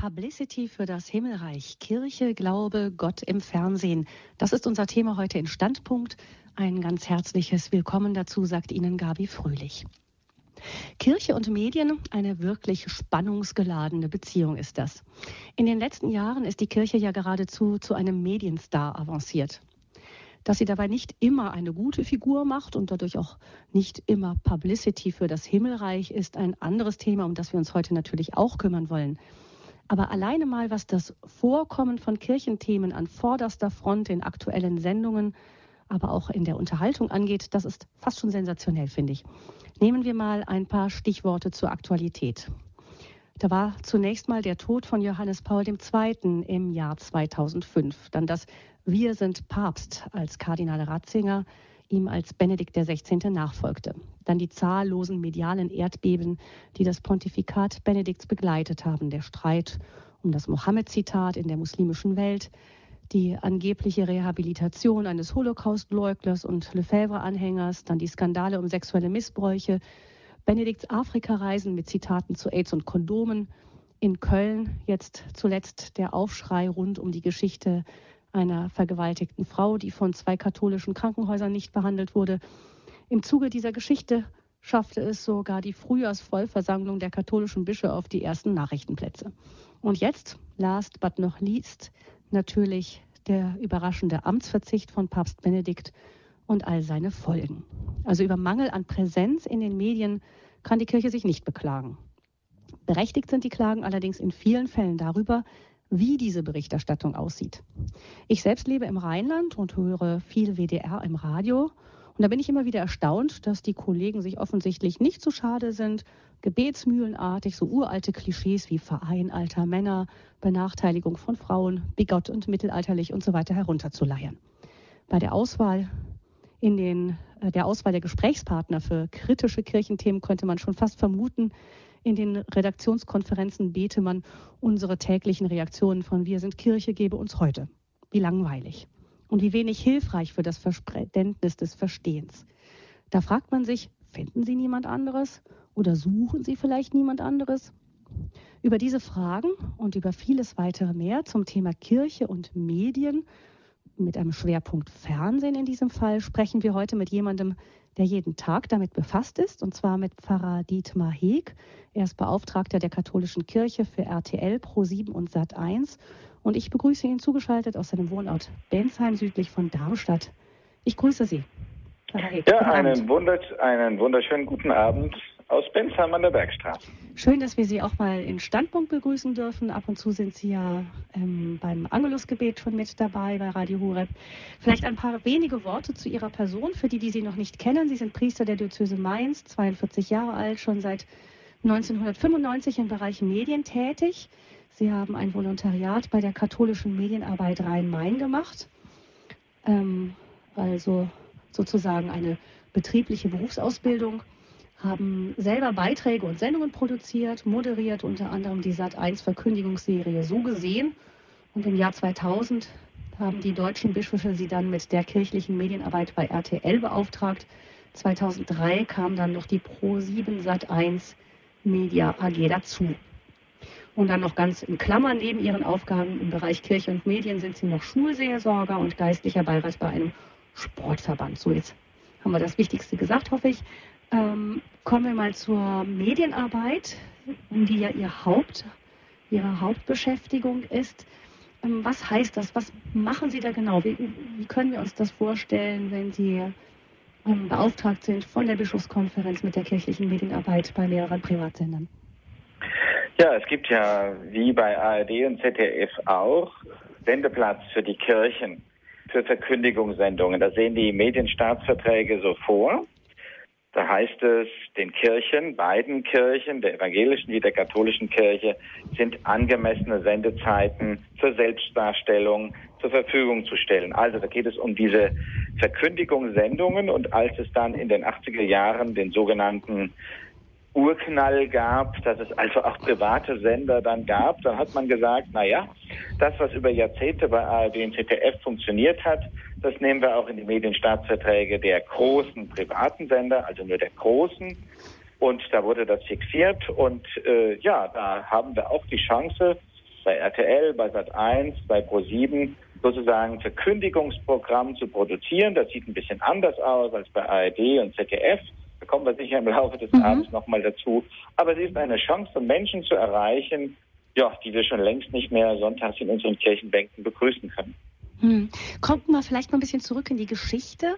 Publicity für das Himmelreich. Kirche, Glaube, Gott im Fernsehen. Das ist unser Thema heute in Standpunkt. Ein ganz herzliches Willkommen dazu, sagt Ihnen Gabi Fröhlich. Kirche und Medien, eine wirklich spannungsgeladene Beziehung ist das. In den letzten Jahren ist die Kirche ja geradezu zu einem Medienstar avanciert. Dass sie dabei nicht immer eine gute Figur macht und dadurch auch nicht immer Publicity für das Himmelreich ist ein anderes Thema, um das wir uns heute natürlich auch kümmern wollen. Aber alleine mal, was das Vorkommen von Kirchenthemen an vorderster Front in aktuellen Sendungen, aber auch in der Unterhaltung angeht, das ist fast schon sensationell, finde ich. Nehmen wir mal ein paar Stichworte zur Aktualität. Da war zunächst mal der Tod von Johannes Paul II. im Jahr 2005. Dann das Wir sind Papst als Kardinal Ratzinger ihm als Benedikt XVI. nachfolgte. Dann die zahllosen medialen Erdbeben, die das Pontifikat Benedikts begleitet haben. Der Streit um das Mohammed-Zitat in der muslimischen Welt, die angebliche Rehabilitation eines Holocaust-Leugners und Lefebvre-Anhängers, dann die Skandale um sexuelle Missbräuche, Benedikts Afrika-Reisen mit Zitaten zu AIDS und Kondomen, in Köln jetzt zuletzt der Aufschrei rund um die Geschichte einer vergewaltigten Frau, die von zwei katholischen Krankenhäusern nicht behandelt wurde. Im Zuge dieser Geschichte schaffte es sogar die Frühjahrsvollversammlung der katholischen Bischöfe auf die ersten Nachrichtenplätze. Und jetzt, last but not least, natürlich der überraschende Amtsverzicht von Papst Benedikt und all seine Folgen. Also über Mangel an Präsenz in den Medien kann die Kirche sich nicht beklagen. Berechtigt sind die Klagen allerdings in vielen Fällen darüber, wie diese Berichterstattung aussieht. Ich selbst lebe im Rheinland und höre viel WDR im Radio. Und da bin ich immer wieder erstaunt, dass die Kollegen sich offensichtlich nicht zu schade sind, gebetsmühlenartig so uralte Klischees wie Verein alter Männer, Benachteiligung von Frauen, bigott und mittelalterlich und so weiter herunterzuleiern. Bei der Auswahl in den, äh, der Auswahl der Gesprächspartner für kritische Kirchenthemen könnte man schon fast vermuten, in den Redaktionskonferenzen bete man unsere täglichen Reaktionen von Wir sind Kirche, gebe uns heute. Wie langweilig und wie wenig hilfreich für das Verständnis des Verstehens. Da fragt man sich, finden Sie niemand anderes oder suchen Sie vielleicht niemand anderes? Über diese Fragen und über vieles weitere mehr zum Thema Kirche und Medien mit einem Schwerpunkt Fernsehen in diesem Fall sprechen wir heute mit jemandem, der jeden Tag damit befasst ist, und zwar mit Pfarrer Dietmar Heeg. Er ist Beauftragter der katholischen Kirche für RTL, Pro7 und Sat1. Und ich begrüße ihn zugeschaltet aus seinem Wohnort Bensheim südlich von Darmstadt. Ich grüße Sie. Pfarrer Heeg. Ja, einen, einen wunderschönen guten Abend aus Bensheim an der Bergstraße. Schön, dass wir Sie auch mal in Standpunkt begrüßen dürfen. Ab und zu sind Sie ja ähm, beim Angelusgebet schon mit dabei bei Radio Horeb. Vielleicht ein paar wenige Worte zu Ihrer Person, für die, die Sie noch nicht kennen. Sie sind Priester der Diözese Mainz, 42 Jahre alt, schon seit 1995 im Bereich Medien tätig. Sie haben ein Volontariat bei der katholischen Medienarbeit Rhein-Main gemacht. Ähm, also sozusagen eine betriebliche Berufsausbildung haben selber Beiträge und Sendungen produziert, moderiert unter anderem die Sat1 Verkündigungsserie So gesehen. Und im Jahr 2000 haben die deutschen Bischöfe sie dann mit der kirchlichen Medienarbeit bei RTL beauftragt. 2003 kam dann noch die Pro7 Sat1 Media AG dazu. Und dann noch ganz in Klammern neben ihren Aufgaben im Bereich Kirche und Medien sind sie noch Schulseelsorger und geistlicher Beirat bei einem Sportverband. So, jetzt haben wir das Wichtigste gesagt, hoffe ich. Ähm, kommen wir mal zur Medienarbeit, die ja ihr Haupt, Ihre Hauptbeschäftigung ist. Ähm, was heißt das? Was machen Sie da genau? Wie, wie können wir uns das vorstellen, wenn Sie ähm, beauftragt sind von der Bischofskonferenz mit der kirchlichen Medienarbeit bei mehreren Privatsendern? Ja, es gibt ja wie bei ARD und ZDF auch Sendeplatz für die Kirchen, für Verkündigungssendungen. Da sehen die Medienstaatsverträge so vor. Da heißt es, den Kirchen, beiden Kirchen, der evangelischen wie der katholischen Kirche, sind angemessene Sendezeiten zur Selbstdarstellung zur Verfügung zu stellen. Also da geht es um diese Verkündigungssendungen und als es dann in den 80er Jahren den sogenannten Urknall gab, dass es also auch private Sender dann gab, dann hat man gesagt, na ja, das, was über Jahrzehnte bei ARD und ZDF funktioniert hat, das nehmen wir auch in die Medienstaatsverträge der großen privaten Sender, also nur der großen. Und da wurde das fixiert. Und äh, ja, da haben wir auch die Chance, bei RTL, bei Sat1, bei Pro7 sozusagen Verkündigungsprogramm zu produzieren. Das sieht ein bisschen anders aus als bei ARD und ZDF. Kommen wir sicher im Laufe des mhm. Abends nochmal dazu. Aber es ist eine Chance, Menschen zu erreichen, ja, die wir schon längst nicht mehr sonntags in unseren Kirchenbänken begrüßen können. Hm. Kommt mal vielleicht mal ein bisschen zurück in die Geschichte.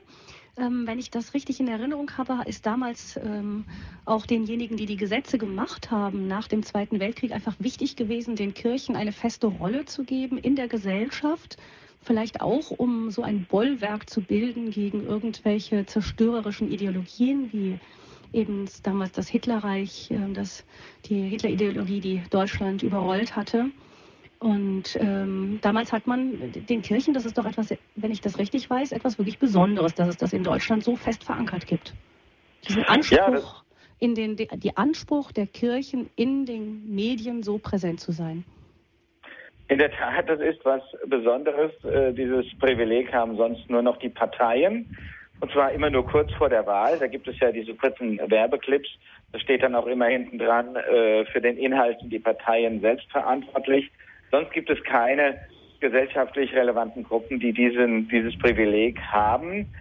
Ähm, wenn ich das richtig in Erinnerung habe, ist damals ähm, auch denjenigen, die die Gesetze gemacht haben nach dem Zweiten Weltkrieg, einfach wichtig gewesen, den Kirchen eine feste Rolle zu geben in der Gesellschaft. Vielleicht auch, um so ein Bollwerk zu bilden gegen irgendwelche zerstörerischen Ideologien, wie eben damals das Hitlerreich, äh, das, die Hitlerideologie, die Deutschland überrollt hatte. Und ähm, damals hat man den Kirchen, das ist doch etwas, wenn ich das richtig weiß, etwas wirklich Besonderes, dass es das in Deutschland so fest verankert gibt. Diesen Anspruch, ja, in den, die Anspruch der Kirchen in den Medien so präsent zu sein. In der Tat, das ist was Besonderes. Äh, dieses Privileg haben sonst nur noch die Parteien. Und zwar immer nur kurz vor der Wahl. Da gibt es ja diese kurzen Werbeclips. Da steht dann auch immer hinten dran, äh, für den Inhalt die Parteien selbst verantwortlich. Sonst gibt es keine gesellschaftlich relevanten Gruppen, die diesen, dieses Privileg haben.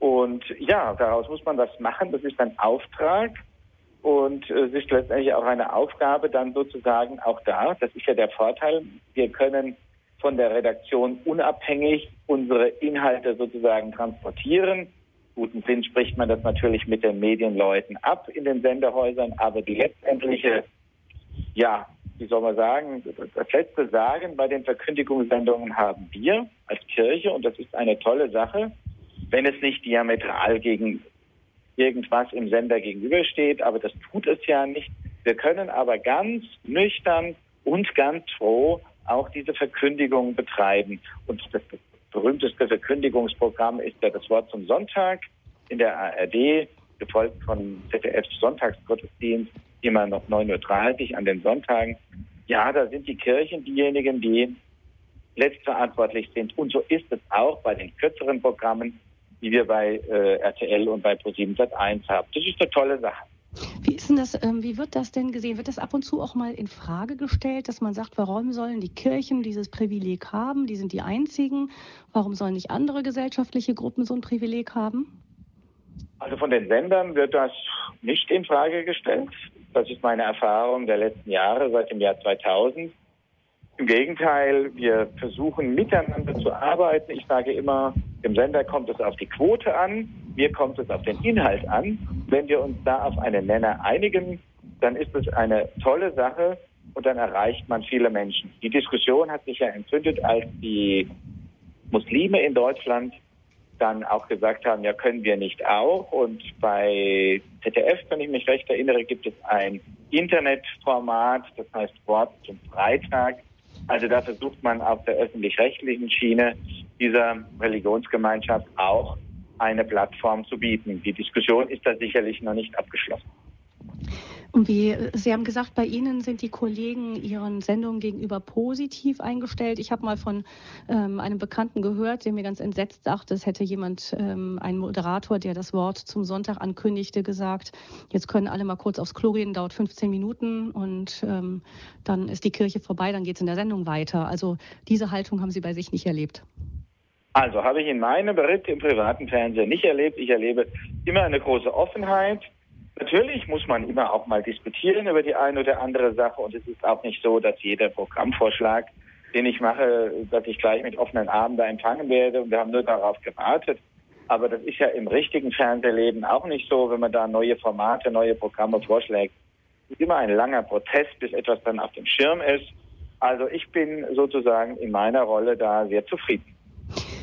Und ja, daraus muss man was machen. Das ist ein Auftrag. Und äh, es ist letztendlich auch eine Aufgabe dann sozusagen auch da. Das ist ja der Vorteil. Wir können von der Redaktion unabhängig unsere Inhalte sozusagen transportieren. Guten Sinn spricht man das natürlich mit den Medienleuten ab in den Sendehäusern, aber die letztendliche ja, wie soll man sagen, das letzte Sagen bei den Verkündigungssendungen haben wir als Kirche und das ist eine tolle Sache, wenn es nicht diametral gegen irgendwas im Sender gegenübersteht, aber das tut es ja nicht. Wir können aber ganz nüchtern und ganz froh auch diese Verkündigung betreiben. Und das berühmteste Verkündigungsprogramm ist ja das Wort zum Sonntag in der ARD, gefolgt von ZDFs Sonntagsgottesdienst, immer noch 9.30 Uhr an den Sonntagen. Ja, da sind die Kirchen diejenigen, die letztverantwortlich sind. Und so ist es auch bei den kürzeren Programmen, die wir bei äh, RTL und bei Pro7 Sat1 haben. Das ist eine tolle Sache. Wie ist denn das, ähm, wie wird das denn gesehen? Wird das ab und zu auch mal in Frage gestellt, dass man sagt, warum sollen die Kirchen dieses Privileg haben? Die sind die einzigen. Warum sollen nicht andere gesellschaftliche Gruppen so ein Privileg haben? Also von den Sendern wird das nicht in Frage gestellt. Das ist meine Erfahrung der letzten Jahre, seit dem Jahr 2000. Im Gegenteil, wir versuchen miteinander zu arbeiten. Ich sage immer, dem Sender kommt es auf die Quote an, mir kommt es auf den Inhalt an. Wenn wir uns da auf einen Nenner einigen, dann ist es eine tolle Sache und dann erreicht man viele Menschen. Die Diskussion hat sich ja entzündet, als die Muslime in Deutschland dann auch gesagt haben, ja, können wir nicht auch. Und bei ZDF, wenn ich mich recht erinnere, gibt es ein Internetformat, das heißt Wort zum Freitag. Also da versucht man auf der öffentlich-rechtlichen Schiene dieser Religionsgemeinschaft auch eine Plattform zu bieten. Die Diskussion ist da sicherlich noch nicht abgeschlossen. Und wie Sie haben gesagt, bei Ihnen sind die Kollegen Ihren Sendungen gegenüber positiv eingestellt. Ich habe mal von ähm, einem Bekannten gehört, der mir ganz entsetzt sagte, es hätte jemand, ähm, ein Moderator, der das Wort zum Sonntag ankündigte, gesagt, jetzt können alle mal kurz aufs Klo gehen, dauert 15 Minuten und ähm, dann ist die Kirche vorbei, dann geht es in der Sendung weiter. Also diese Haltung haben Sie bei sich nicht erlebt. Also habe ich in meinem Bericht im privaten Fernsehen nicht erlebt. Ich erlebe immer eine große Offenheit Natürlich muss man immer auch mal diskutieren über die eine oder andere Sache und es ist auch nicht so, dass jeder Programmvorschlag, den ich mache, dass ich gleich mit offenen Armen da empfangen werde und wir haben nur darauf gewartet. Aber das ist ja im richtigen Fernsehleben auch nicht so, wenn man da neue Formate, neue Programme vorschlägt. Es ist immer ein langer Prozess, bis etwas dann auf dem Schirm ist. Also ich bin sozusagen in meiner Rolle da sehr zufrieden.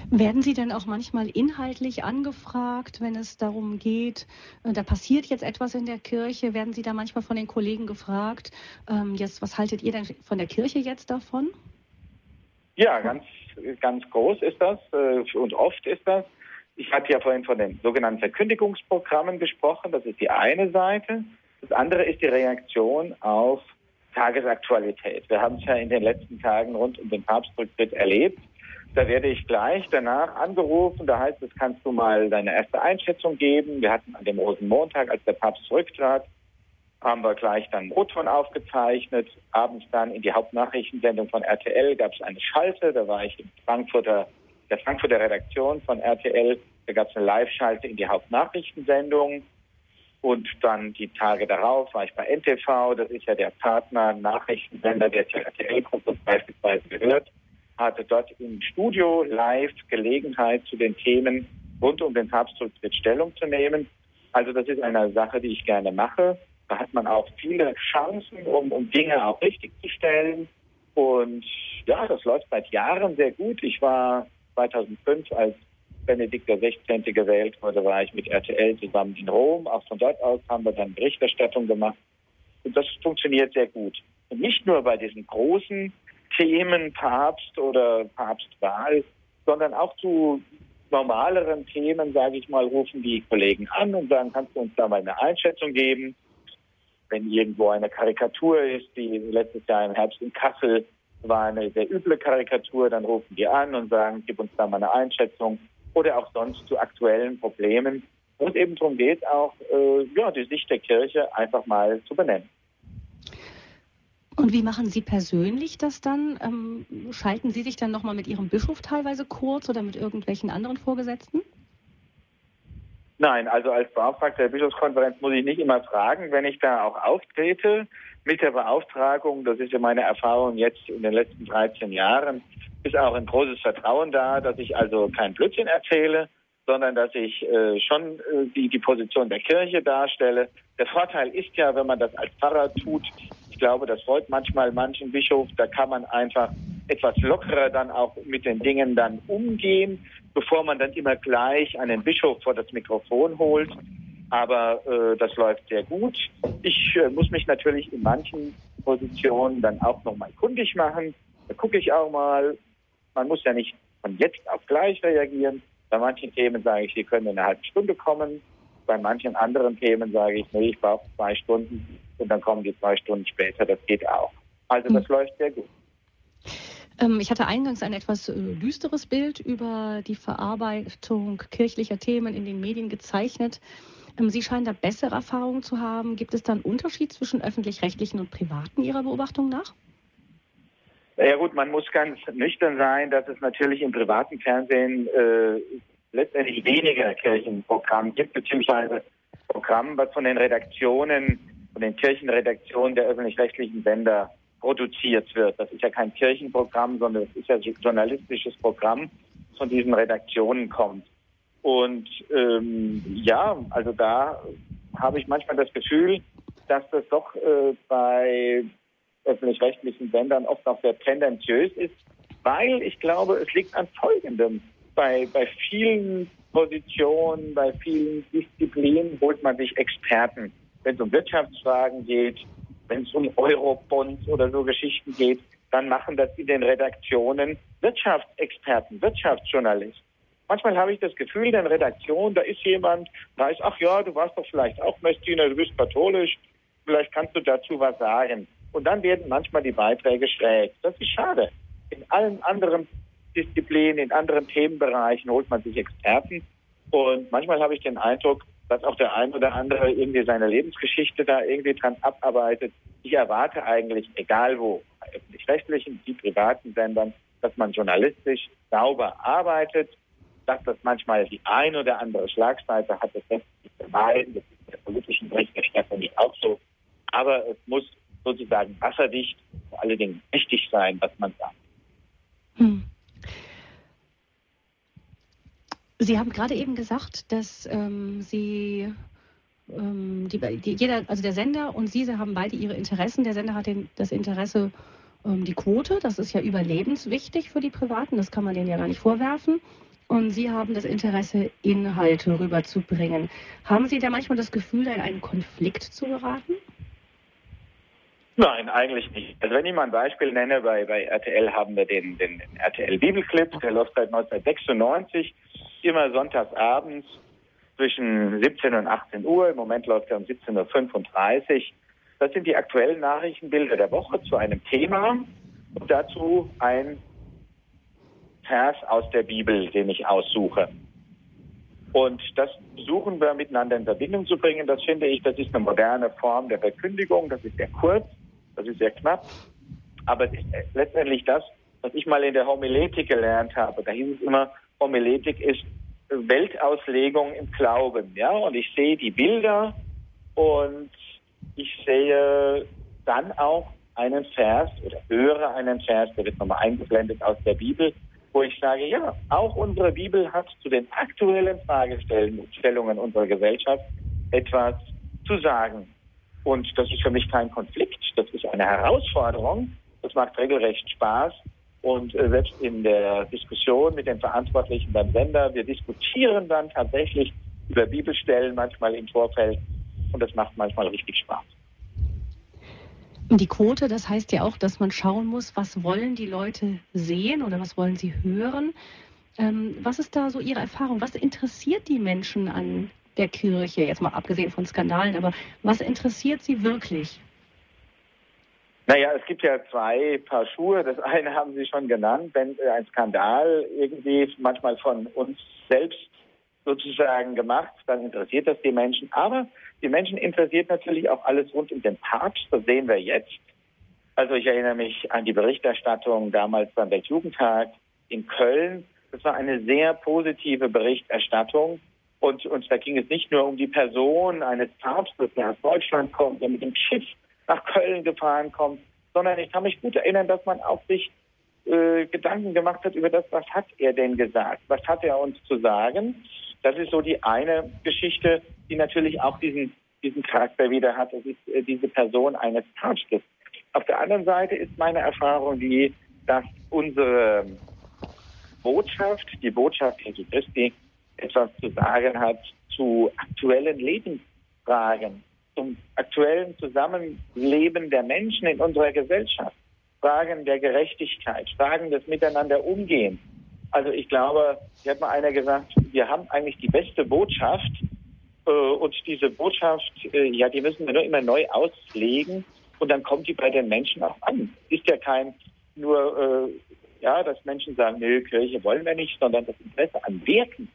Werden Sie denn auch manchmal inhaltlich angefragt, wenn es darum geht, äh, da passiert jetzt etwas in der Kirche? Werden Sie da manchmal von den Kollegen gefragt, ähm, jetzt, was haltet ihr denn von der Kirche jetzt davon? Ja, ganz, ganz groß ist das äh, und oft ist das. Ich hatte ja vorhin von den sogenannten Verkündigungsprogrammen gesprochen. Das ist die eine Seite. Das andere ist die Reaktion auf Tagesaktualität. Wir haben es ja in den letzten Tagen rund um den Papstrücktritt erlebt. Da werde ich gleich danach angerufen. Da heißt es, kannst du mal deine erste Einschätzung geben. Wir hatten an dem Rosenmontag, als der Papst zurücktrat, haben wir gleich dann O-Ton aufgezeichnet. Abends dann in die Hauptnachrichtensendung von RTL gab es eine Schalte. Da war ich in Frankfurter, der Frankfurter Redaktion von RTL. Da gab es eine Live-Schalte in die Hauptnachrichtensendung. Und dann die Tage darauf war ich bei NTV. Das ist ja der Partner Nachrichtensender, der zur RTL-Gruppe beispielsweise gehört. Hatte dort im Studio live Gelegenheit zu den Themen rund um den Papstrücktritt Stellung zu nehmen. Also das ist eine Sache, die ich gerne mache. Da hat man auch viele Chancen, um, um Dinge auch richtig zu stellen. Und ja, das läuft seit Jahren sehr gut. Ich war 2005, als Benedikt XVI. gewählt wurde, war ich mit RTL zusammen in Rom. Auch von dort aus haben wir dann Berichterstattung gemacht. Und das funktioniert sehr gut. Und nicht nur bei diesen großen Themen Papst oder Papstwahl, sondern auch zu normaleren Themen, sage ich mal, rufen die Kollegen an und sagen, kannst du uns da mal eine Einschätzung geben? wenn irgendwo eine Karikatur ist, die letztes Jahr im Herbst in Kassel war eine sehr üble Karikatur, dann rufen die an und sagen, gib uns da mal eine Einschätzung oder auch sonst zu aktuellen Problemen. Und eben darum geht auch, äh, ja, die Sicht der Kirche einfach mal zu benennen. Und wie machen Sie persönlich das dann? Ähm, schalten Sie sich dann nochmal mit Ihrem Bischof teilweise kurz oder mit irgendwelchen anderen Vorgesetzten? Nein, also als Beauftragter der Bischofskonferenz muss ich nicht immer fragen, wenn ich da auch auftrete mit der Beauftragung, das ist ja meine Erfahrung jetzt in den letzten 13 Jahren, ist auch ein großes Vertrauen da, dass ich also kein Blödsinn erzähle, sondern dass ich äh, schon äh, die, die Position der Kirche darstelle. Der Vorteil ist ja, wenn man das als Pfarrer tut, ich glaube, das freut manchmal manchen Bischof, da kann man einfach etwas lockerer dann auch mit den Dingen dann umgehen bevor man dann immer gleich einen Bischof vor das Mikrofon holt. Aber äh, das läuft sehr gut. Ich äh, muss mich natürlich in manchen Positionen dann auch nochmal kundig machen. Da gucke ich auch mal. Man muss ja nicht von jetzt auf gleich reagieren. Bei manchen Themen sage ich, Sie können in einer halben Stunde kommen. Bei manchen anderen Themen sage ich, nee, ich brauche zwei Stunden und dann kommen die zwei Stunden später. Das geht auch. Also das mhm. läuft sehr gut. Ähm, ich hatte eingangs ein etwas äh, düsteres Bild über die Verarbeitung kirchlicher Themen in den Medien gezeichnet. Ähm, Sie scheinen da bessere Erfahrungen zu haben. Gibt es da einen Unterschied zwischen öffentlich-rechtlichen und privaten Ihrer Beobachtung nach? Ja gut, man muss ganz nüchtern sein, dass es natürlich im privaten Fernsehen äh, letztendlich weniger Kirchenprogramm gibt, beziehungsweise Programm, was von den Redaktionen, von den Kirchenredaktionen der öffentlich-rechtlichen Sender produziert wird. Das ist ja kein Kirchenprogramm, sondern es ist ja journalistisches Programm, das von diesen Redaktionen kommt. Und ähm, ja, also da habe ich manchmal das Gefühl, dass das doch äh, bei öffentlich-rechtlichen Sendern oft noch sehr tendenziös ist, weil ich glaube, es liegt an Folgendem. Bei, bei vielen Positionen, bei vielen Disziplinen holt man sich Experten. Wenn es um Wirtschaftsfragen geht, wenn es um Eurobonds oder so Geschichten geht, dann machen das in den Redaktionen Wirtschaftsexperten, Wirtschaftsjournalisten. Manchmal habe ich das Gefühl, in der Redaktion, da ist jemand, da ist, ach ja, du warst doch vielleicht auch Messdiener, du bist katholisch, vielleicht kannst du dazu was sagen. Und dann werden manchmal die Beiträge schräg. Das ist schade. In allen anderen Disziplinen, in anderen Themenbereichen holt man sich Experten. Und manchmal habe ich den Eindruck, dass auch der ein oder andere irgendwie seine Lebensgeschichte da irgendwie dran abarbeitet. Ich erwarte eigentlich, egal wo, öffentlich-rechtlichen, die privaten Sendern, dass man journalistisch sauber arbeitet, dass das manchmal die ein oder andere Schlagseite hat, das lässt sich vermeiden, das ist in der politischen Berichterstattung nicht auch so. Aber es muss sozusagen wasserdicht, vor allen Dingen wichtig sein, was man sagt. Hm. Sie haben gerade eben gesagt, dass ähm, Sie ähm, die, die, jeder, also der Sender und Sie, Sie haben beide Ihre Interessen. Der Sender hat den, das Interesse, ähm, die Quote, das ist ja überlebenswichtig für die Privaten, das kann man denen ja gar nicht vorwerfen. Und Sie haben das Interesse, Inhalte rüberzubringen. Haben Sie da manchmal das Gefühl, in einen Konflikt zu geraten? Nein, eigentlich nicht. Also wenn ich mal ein Beispiel nenne, bei, bei RTL haben wir den, den RTL Bibelclip, der läuft seit 1996 immer sonntags abends zwischen 17 und 18 Uhr. Im Moment läuft er um 17.35 Uhr. Das sind die aktuellen Nachrichtenbilder der Woche zu einem Thema und dazu ein Vers aus der Bibel, den ich aussuche. Und das suchen wir miteinander in Verbindung zu bringen. Das finde ich, das ist eine moderne Form der Verkündigung. Das ist sehr kurz, das ist sehr knapp. Aber es ist letztendlich das, was ich mal in der Homiletik gelernt habe. Da hieß es immer, Homiletik ist Weltauslegung im Glauben. Ja, und ich sehe die Bilder und ich sehe dann auch einen Vers oder höre einen Vers, der wird nochmal eingeblendet aus der Bibel, wo ich sage, ja, auch unsere Bibel hat zu den aktuellen Fragestellungen unserer Gesellschaft etwas zu sagen. Und das ist für mich kein Konflikt, das ist eine Herausforderung, das macht regelrecht Spaß. Und äh, selbst in der Diskussion mit den Verantwortlichen beim Sender, wir diskutieren dann tatsächlich über Bibelstellen manchmal im Vorfeld und das macht manchmal richtig Spaß. Die Quote, das heißt ja auch, dass man schauen muss, was wollen die Leute sehen oder was wollen sie hören. Ähm, was ist da so Ihre Erfahrung? Was interessiert die Menschen an der Kirche, jetzt mal abgesehen von Skandalen, aber was interessiert sie wirklich? Naja, es gibt ja zwei Paar Schuhe. Das eine haben Sie schon genannt, wenn ein Skandal irgendwie manchmal von uns selbst sozusagen gemacht, dann interessiert das die Menschen. Aber die Menschen interessiert natürlich auch alles rund um den Papst. Das sehen wir jetzt. Also ich erinnere mich an die Berichterstattung damals beim Weltjugendtag in Köln. Das war eine sehr positive Berichterstattung. Und, und da ging es nicht nur um die Person eines Papstes, der aus Deutschland kommt, der mit dem Schiff nach Köln gefahren kommt, sondern ich kann mich gut erinnern, dass man auch sich äh, Gedanken gemacht hat über das, was hat er denn gesagt, was hat er uns zu sagen. Das ist so die eine Geschichte, die natürlich auch diesen, diesen Charakter wieder hat. Das ist äh, diese Person eines Papstes. Auf der anderen Seite ist meine Erfahrung die, dass unsere Botschaft, die Botschaft Jesu Christi, etwas zu sagen hat zu aktuellen Lebensfragen, zum aktuellen Zusammenleben der Menschen in unserer Gesellschaft, Fragen der Gerechtigkeit, Fragen des Miteinander umgehen. Also ich glaube, hier hat mal einer gesagt, wir haben eigentlich die beste Botschaft äh, und diese Botschaft, äh, ja, die müssen wir nur immer neu auslegen und dann kommt die bei den Menschen auch an. Ist ja kein nur, äh, ja, dass Menschen sagen, nö, Kirche wollen wir nicht, sondern das Interesse an Werten,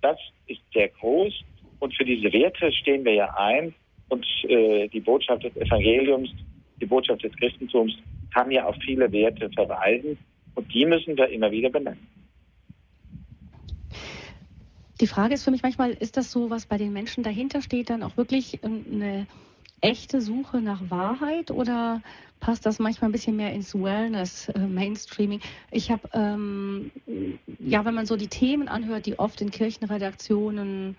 das ist sehr groß und für diese Werte stehen wir ja ein und äh, die Botschaft des Evangeliums, die Botschaft des Christentums kann ja auf viele Werte verweisen und die müssen wir immer wieder benennen. Die Frage ist für mich manchmal, ist das so, was bei den Menschen dahinter steht, dann auch wirklich eine echte Suche nach Wahrheit oder passt das manchmal ein bisschen mehr ins Wellness, äh, Mainstreaming? Ich habe, ähm, ja, wenn man so die Themen anhört, die oft in Kirchenredaktionen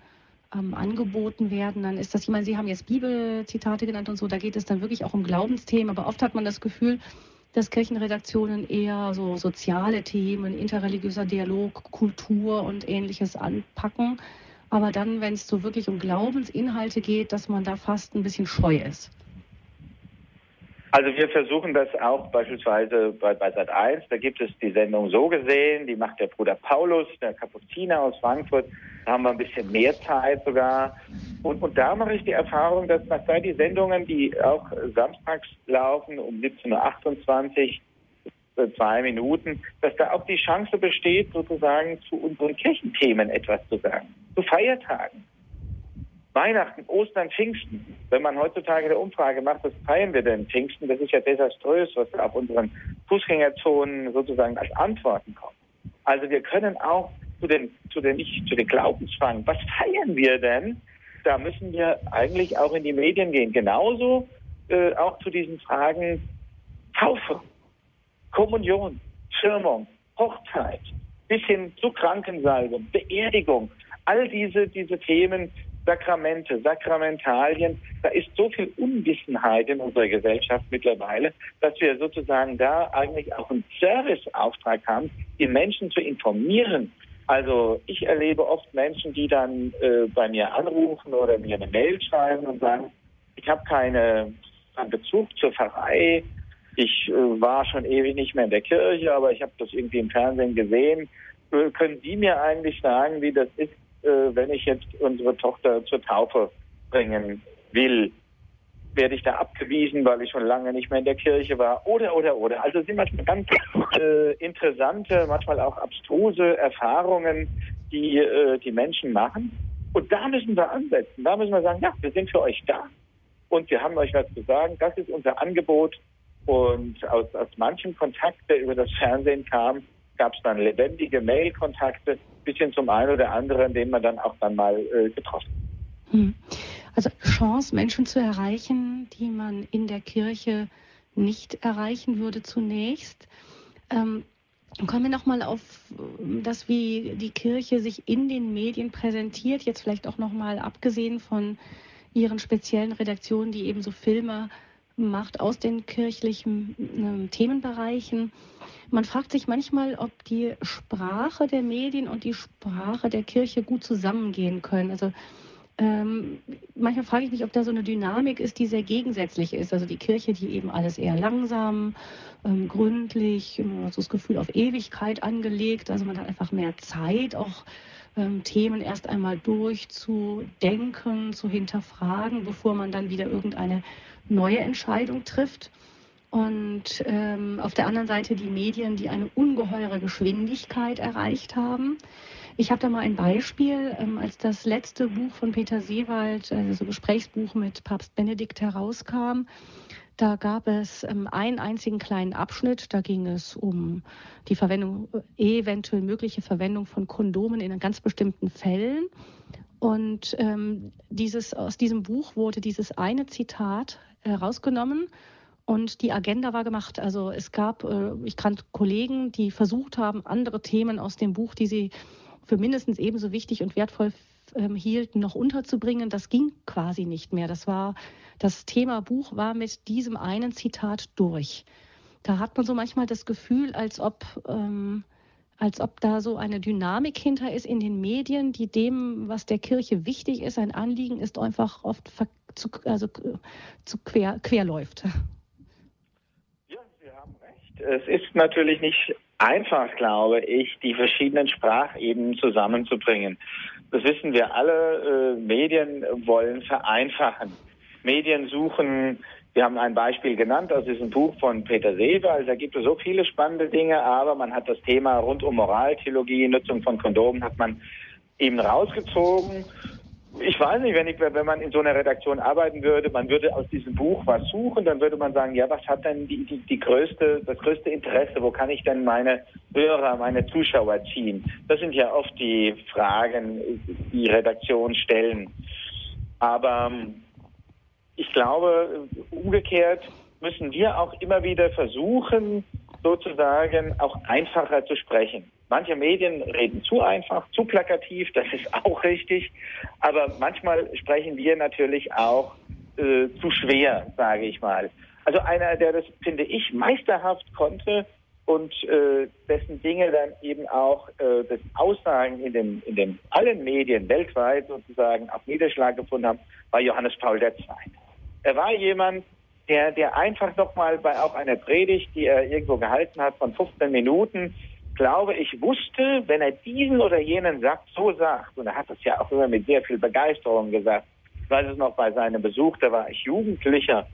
ähm, angeboten werden, dann ist das, ich meine, Sie haben jetzt Bibelzitate genannt und so, da geht es dann wirklich auch um Glaubensthemen, aber oft hat man das Gefühl, dass Kirchenredaktionen eher so soziale Themen, interreligiöser Dialog, Kultur und ähnliches anpacken. Aber dann, wenn es so wirklich um Glaubensinhalte geht, dass man da fast ein bisschen scheu ist. Also wir versuchen das auch beispielsweise bei, bei Sat 1. Da gibt es die Sendung so gesehen, die macht der Bruder Paulus, der Kapuziner aus Frankfurt. Da haben wir ein bisschen mehr Zeit sogar. Und, und da mache ich die Erfahrung, dass nach zwei die Sendungen, die auch samstags laufen um 17.28 Uhr, zwei Minuten, dass da auch die Chance besteht, sozusagen zu unseren Kirchenthemen etwas zu sagen, zu Feiertagen. Weihnachten, Ostern, Pfingsten. Wenn man heutzutage eine Umfrage macht, was feiern wir denn Pfingsten? Das ist ja desaströs, was auf unseren Fußgängerzonen sozusagen als Antworten kommt. Also wir können auch zu den, zu den, nicht zu den Glaubensfragen, was feiern wir denn? Da müssen wir eigentlich auch in die Medien gehen. Genauso äh, auch zu diesen Fragen Taufe, Kommunion, Firmung, Hochzeit, bis hin zu Krankensalbung, Beerdigung. All diese, diese Themen Sakramente, Sakramentalien. Da ist so viel Unwissenheit in unserer Gesellschaft mittlerweile, dass wir sozusagen da eigentlich auch einen Serviceauftrag haben, die Menschen zu informieren. Also ich erlebe oft Menschen, die dann äh, bei mir anrufen oder mir eine Mail schreiben und sagen, ich habe keinen Bezug zur Pfarrei, ich äh, war schon ewig nicht mehr in der Kirche, aber ich habe das irgendwie im Fernsehen gesehen. Äh, können Sie mir eigentlich sagen, wie das ist, wenn ich jetzt unsere Tochter zur Taufe bringen will, werde ich da abgewiesen, weil ich schon lange nicht mehr in der Kirche war. Oder, oder, oder. Also sind manchmal ganz äh, interessante, manchmal auch abstruse Erfahrungen, die äh, die Menschen machen. Und da müssen wir ansetzen. Da müssen wir sagen, ja, wir sind für euch da und wir haben euch was zu sagen. Das ist unser Angebot. Und aus, aus manchem Kontakt, der über das Fernsehen kam, gab es dann lebendige Mail-Kontakte, bis hin zum einen oder anderen, den man dann auch dann mal äh, getroffen hm. Also Chance, Menschen zu erreichen, die man in der Kirche nicht erreichen würde zunächst. Ähm, Kommen wir nochmal auf das, wie die Kirche sich in den Medien präsentiert, jetzt vielleicht auch nochmal abgesehen von ihren speziellen Redaktionen, die eben so Filme macht aus den kirchlichen äh, Themenbereichen. Man fragt sich manchmal, ob die Sprache der Medien und die Sprache der Kirche gut zusammengehen können. Also ähm, manchmal frage ich mich, ob da so eine Dynamik ist, die sehr gegensätzlich ist. Also die Kirche, die eben alles eher langsam, ähm, gründlich, so das Gefühl auf Ewigkeit angelegt. Also man hat einfach mehr Zeit, auch ähm, Themen erst einmal durchzudenken, zu hinterfragen, bevor man dann wieder irgendeine neue Entscheidung trifft. Und ähm, auf der anderen Seite die Medien, die eine ungeheure Geschwindigkeit erreicht haben. Ich habe da mal ein Beispiel, ähm, als das letzte Buch von Peter Seewald, also Gesprächsbuch mit Papst Benedikt herauskam, da gab es ähm, einen einzigen kleinen Abschnitt, da ging es um die Verwendung, eventuell mögliche Verwendung von Kondomen in ganz bestimmten Fällen. Und ähm, dieses, aus diesem Buch wurde dieses eine Zitat herausgenommen und die Agenda war gemacht. Also es gab, äh, ich kannte Kollegen, die versucht haben, andere Themen aus dem Buch, die sie für mindestens ebenso wichtig und wertvoll ähm, hielten, noch unterzubringen. Das ging quasi nicht mehr. Das war, das Thema Buch war mit diesem einen Zitat durch. Da hat man so manchmal das Gefühl, als ob, ähm, als ob da so eine Dynamik hinter ist in den Medien, die dem, was der Kirche wichtig ist, ein Anliegen ist, einfach oft zu, also, zu quer, quer. Ja, Sie haben recht. Es ist natürlich nicht einfach, glaube ich, die verschiedenen Sprachebenen zusammenzubringen. Das wissen wir alle. Äh, Medien wollen vereinfachen. Medien suchen, wir haben ein Beispiel genannt aus diesem Buch von Peter Seewald. Da gibt es so viele spannende Dinge, aber man hat das Thema rund um Moraltheologie, Nutzung von Kondomen, hat man eben rausgezogen ich weiß nicht, wenn, ich, wenn man in so einer Redaktion arbeiten würde, man würde aus diesem Buch was suchen, dann würde man sagen, ja, was hat denn die, die, die größte, das größte Interesse? Wo kann ich denn meine Hörer, meine Zuschauer ziehen? Das sind ja oft die Fragen, die Redaktionen stellen. Aber ähm, ich glaube, umgekehrt müssen wir auch immer wieder versuchen, sozusagen auch einfacher zu sprechen. Manche Medien reden zu einfach, zu plakativ, das ist auch richtig. Aber manchmal sprechen wir natürlich auch äh, zu schwer, sage ich mal. Also einer, der das, finde ich, meisterhaft konnte und äh, dessen Dinge dann eben auch äh, das Aussagen in den, in den allen Medien weltweit sozusagen auch Niederschlag gefunden haben, war Johannes Paul II. Er war jemand, der, der einfach nochmal bei auch einer Predigt, die er irgendwo gehalten hat von 15 Minuten, glaube ich, wusste, wenn er diesen oder jenen Satz so sagt, und er hat es ja auch immer mit sehr viel Begeisterung gesagt, ich weiß es noch bei seinem Besuch, da war ich Jugendlicher,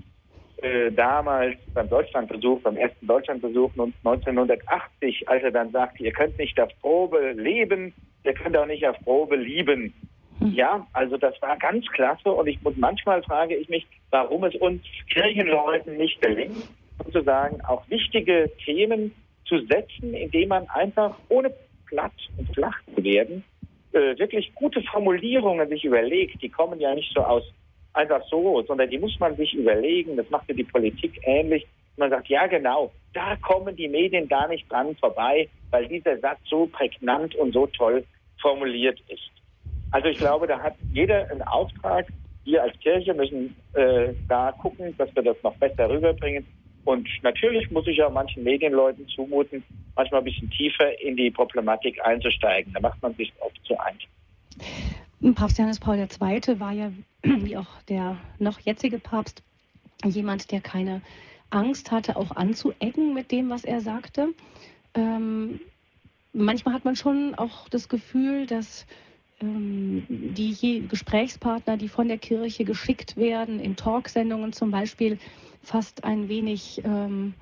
äh, damals beim Deutschlandbesuch, beim ersten Deutschlandbesuch 1980, als er dann sagte, ihr könnt nicht auf Probe leben, ihr könnt auch nicht auf Probe lieben. Hm. Ja, also das war ganz klasse und ich und manchmal frage ich mich, warum es uns Kirchenleuten nicht gelingt, sozusagen auch wichtige Themen zu setzen, indem man einfach ohne platt und flach zu werden, äh, wirklich gute Formulierungen sich überlegt. Die kommen ja nicht so aus einfach so, sondern die muss man sich überlegen. Das macht ja die Politik ähnlich. Man sagt, ja genau, da kommen die Medien gar nicht dran vorbei, weil dieser Satz so prägnant und so toll formuliert ist. Also ich glaube, da hat jeder einen Auftrag. Wir als Kirche müssen äh, da gucken, dass wir das noch besser rüberbringen. Und natürlich muss ich auch manchen Medienleuten zumuten, manchmal ein bisschen tiefer in die Problematik einzusteigen. Da macht man sich oft zu einfach. Papst Johannes Paul II. war ja, wie auch der noch jetzige Papst, jemand, der keine Angst hatte, auch anzuecken mit dem, was er sagte. Ähm, manchmal hat man schon auch das Gefühl, dass die Gesprächspartner, die von der Kirche geschickt werden, in Talksendungen zum Beispiel, fast ein wenig ähm,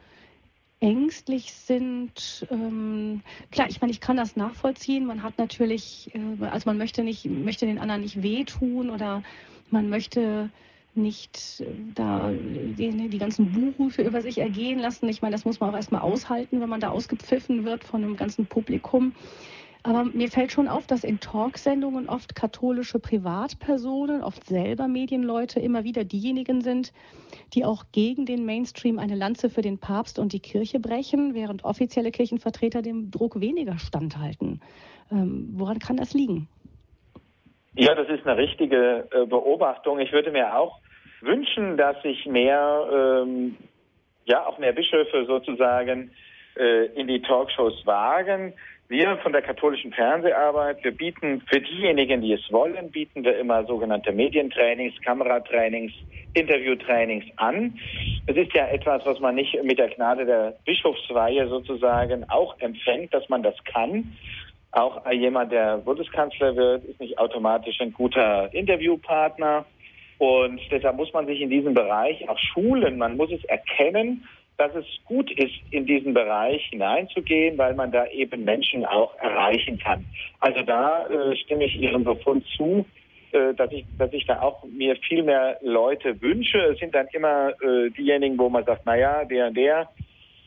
ängstlich sind. Ähm, klar, ich meine, ich kann das nachvollziehen. Man hat natürlich, äh, also man möchte nicht, möchte den anderen nicht wehtun oder man möchte nicht äh, da die, die ganzen Buchrufe über sich ergehen lassen. Ich meine, das muss man auch erstmal aushalten, wenn man da ausgepfiffen wird von einem ganzen Publikum. Aber mir fällt schon auf, dass in Talksendungen oft katholische Privatpersonen, oft selber Medienleute, immer wieder diejenigen sind, die auch gegen den Mainstream eine Lanze für den Papst und die Kirche brechen, während offizielle Kirchenvertreter dem Druck weniger standhalten. Ähm, woran kann das liegen? Ja, das ist eine richtige äh, Beobachtung. Ich würde mir auch wünschen, dass sich mehr, ähm, ja, auch mehr Bischöfe sozusagen äh, in die Talkshows wagen. Wir von der katholischen Fernseharbeit, wir bieten für diejenigen, die es wollen, bieten wir immer sogenannte Medientrainings, Kameratrainings, Interviewtrainings an. Es ist ja etwas, was man nicht mit der Gnade der Bischofsweihe sozusagen auch empfängt, dass man das kann. Auch jemand, der Bundeskanzler wird, ist nicht automatisch ein guter Interviewpartner. Und deshalb muss man sich in diesem Bereich auch schulen. Man muss es erkennen dass es gut ist, in diesen Bereich hineinzugehen, weil man da eben Menschen auch erreichen kann. Also da äh, stimme ich Ihrem Befund zu, äh, dass ich, dass ich da auch mir viel mehr Leute wünsche. Es sind dann immer äh, diejenigen, wo man sagt, na ja, der und der.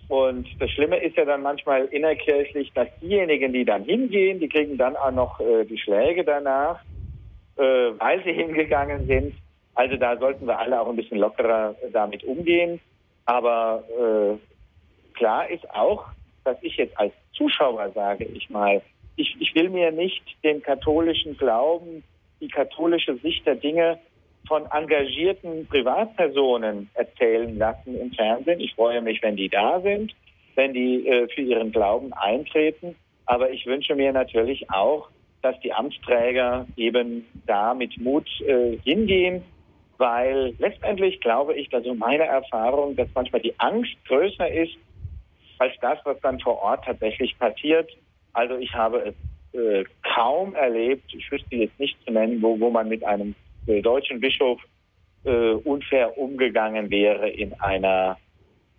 Und das Schlimme ist ja dann manchmal innerkirchlich, dass diejenigen, die dann hingehen, die kriegen dann auch noch äh, die Schläge danach, äh, weil sie hingegangen sind. Also da sollten wir alle auch ein bisschen lockerer damit umgehen. Aber äh, klar ist auch, dass ich jetzt als Zuschauer sage, ich mal, ich, ich will mir nicht den katholischen Glauben, die katholische Sicht der Dinge von engagierten Privatpersonen erzählen lassen im Fernsehen. Ich freue mich, wenn die da sind, wenn die äh, für ihren Glauben eintreten. Aber ich wünsche mir natürlich auch, dass die Amtsträger eben da mit Mut äh, hingehen weil letztendlich glaube ich, also meine Erfahrung, dass manchmal die Angst größer ist als das, was dann vor Ort tatsächlich passiert. Also ich habe es äh, kaum erlebt, ich wüsste jetzt nicht zu nennen, wo, wo man mit einem äh, deutschen Bischof äh, unfair umgegangen wäre in einer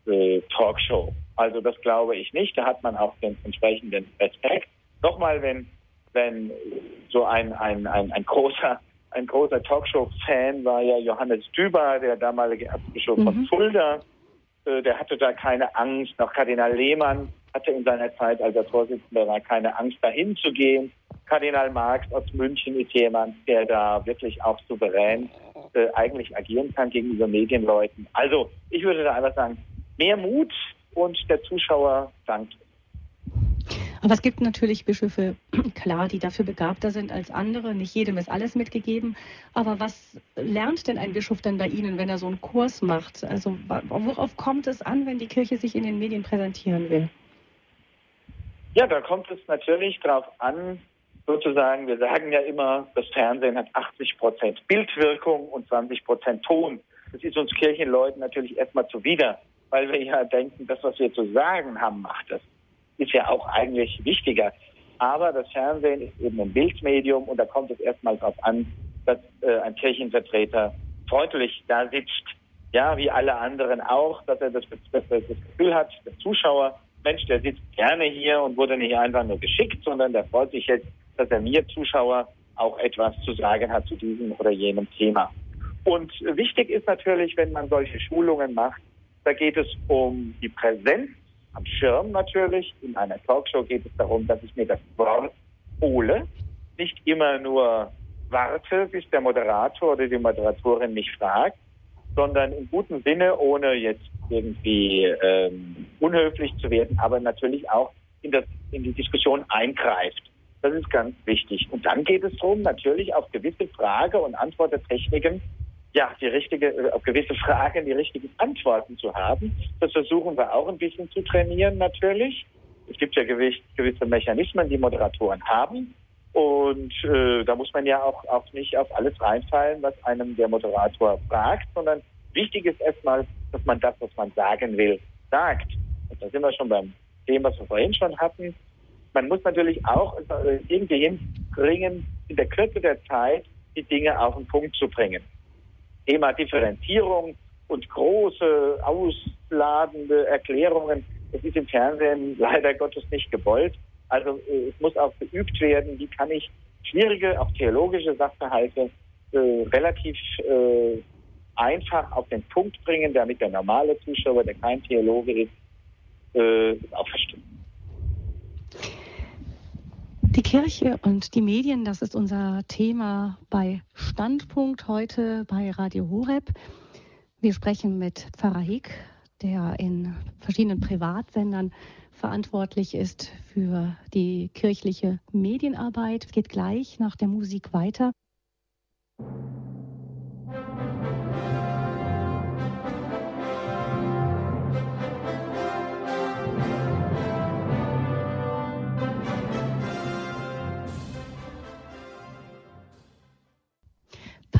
äh, Talkshow. Also das glaube ich nicht. Da hat man auch den entsprechenden Respekt. Nochmal, wenn, wenn so ein, ein, ein, ein großer ein großer Talkshow-Fan war ja Johannes Düber, der damalige Erzbischof mhm. von Fulda. Äh, der hatte da keine Angst. Auch Kardinal Lehmann hatte in seiner Zeit als er Vorsitzender war keine Angst, dahin zu gehen. Kardinal Marx aus München ist jemand, der da wirklich auch souverän äh, eigentlich agieren kann gegenüber Medienleuten. Also ich würde da einfach sagen, mehr Mut und der Zuschauer dankt aber es gibt natürlich Bischöfe, klar, die dafür begabter sind als andere. Nicht jedem ist alles mitgegeben. Aber was lernt denn ein Bischof denn bei Ihnen, wenn er so einen Kurs macht? Also worauf kommt es an, wenn die Kirche sich in den Medien präsentieren will? Ja, da kommt es natürlich darauf an, sozusagen, wir sagen ja immer, das Fernsehen hat 80 Prozent Bildwirkung und 20 Prozent Ton. Das ist uns Kirchenleuten natürlich erstmal zuwider, weil wir ja denken, das, was wir zu sagen haben, macht es ist ja auch eigentlich wichtiger. Aber das Fernsehen ist eben ein Bildmedium und da kommt es erstmal darauf an, dass äh, ein Kirchenvertreter freundlich da sitzt, ja, wie alle anderen auch, dass er das, dass er das Gefühl hat, der Zuschauer, Mensch, der sitzt gerne hier und wurde nicht einfach nur geschickt, sondern der freut sich jetzt, dass er mir Zuschauer auch etwas zu sagen hat zu diesem oder jenem Thema. Und wichtig ist natürlich, wenn man solche Schulungen macht, da geht es um die Präsenz am Schirm natürlich. In einer Talkshow geht es darum, dass ich mir das Wort hole, nicht immer nur warte, bis der Moderator oder die Moderatorin mich fragt, sondern im guten Sinne, ohne jetzt irgendwie ähm, unhöflich zu werden, aber natürlich auch in, das, in die Diskussion eingreift. Das ist ganz wichtig. Und dann geht es darum, natürlich auf gewisse Frage- und Antwortetechniken ja, die richtige, äh, auf gewisse Fragen die richtigen Antworten zu haben. Das versuchen wir auch ein bisschen zu trainieren natürlich. Es gibt ja gewisse Mechanismen, die Moderatoren haben. Und äh, da muss man ja auch, auch nicht auf alles reinfallen, was einem der Moderator fragt, sondern wichtig ist erstmal, dass man das, was man sagen will, sagt. Und da sind wir schon beim Thema, was wir vorhin schon hatten. Man muss natürlich auch äh, irgendwie hinbringen, in der Kürze der Zeit die Dinge auf den Punkt zu bringen. Thema Differenzierung und große, ausladende Erklärungen, Das ist im Fernsehen leider Gottes nicht gewollt. Also äh, es muss auch geübt werden, wie kann ich schwierige, auch theologische Sachverhalte äh, relativ äh, einfach auf den Punkt bringen, damit der normale Zuschauer, der kein Theologe ist, äh, auch versteht. Die Kirche und die Medien, das ist unser Thema bei Standpunkt heute bei Radio Horeb. Wir sprechen mit Pfarrer Heck, der in verschiedenen Privatsendern verantwortlich ist für die kirchliche Medienarbeit. Es geht gleich nach der Musik weiter.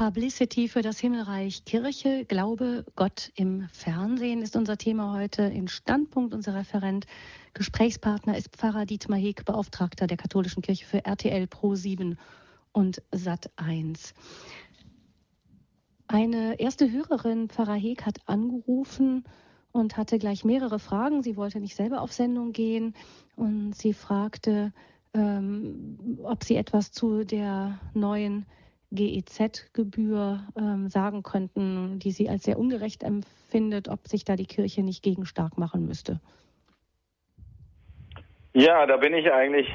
Publicity für das Himmelreich Kirche, Glaube, Gott im Fernsehen ist unser Thema heute in Standpunkt. Unser Referent, Gesprächspartner ist Pfarrer Dietmar Heek, Beauftragter der Katholischen Kirche für RTL Pro 7 und Sat 1. Eine erste Hörerin, Pfarrer Heek, hat angerufen und hatte gleich mehrere Fragen. Sie wollte nicht selber auf Sendung gehen und sie fragte, ähm, ob sie etwas zu der neuen GEZ-Gebühr ähm, sagen könnten, die sie als sehr ungerecht empfindet, ob sich da die Kirche nicht gegen stark machen müsste. Ja, da bin ich eigentlich,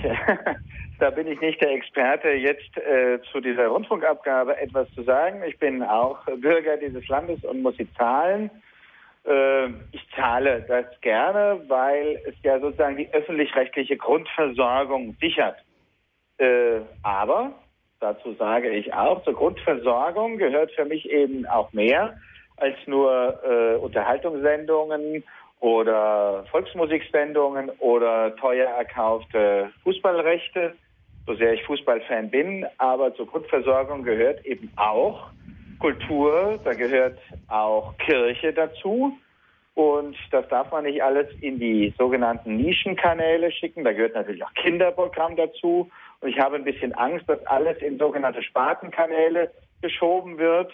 da bin ich nicht der Experte, jetzt äh, zu dieser Rundfunkabgabe etwas zu sagen. Ich bin auch Bürger dieses Landes und muss sie zahlen. Äh, ich zahle das gerne, weil es ja sozusagen die öffentlich-rechtliche Grundversorgung sichert. Äh, aber dazu sage ich auch, zur Grundversorgung gehört für mich eben auch mehr als nur äh, Unterhaltungssendungen oder Volksmusiksendungen oder teuer erkaufte Fußballrechte, so sehr ich Fußballfan bin. Aber zur Grundversorgung gehört eben auch Kultur, da gehört auch Kirche dazu. Und das darf man nicht alles in die sogenannten Nischenkanäle schicken. Da gehört natürlich auch Kinderprogramm dazu und ich habe ein bisschen Angst, dass alles in sogenannte Spartenkanäle geschoben wird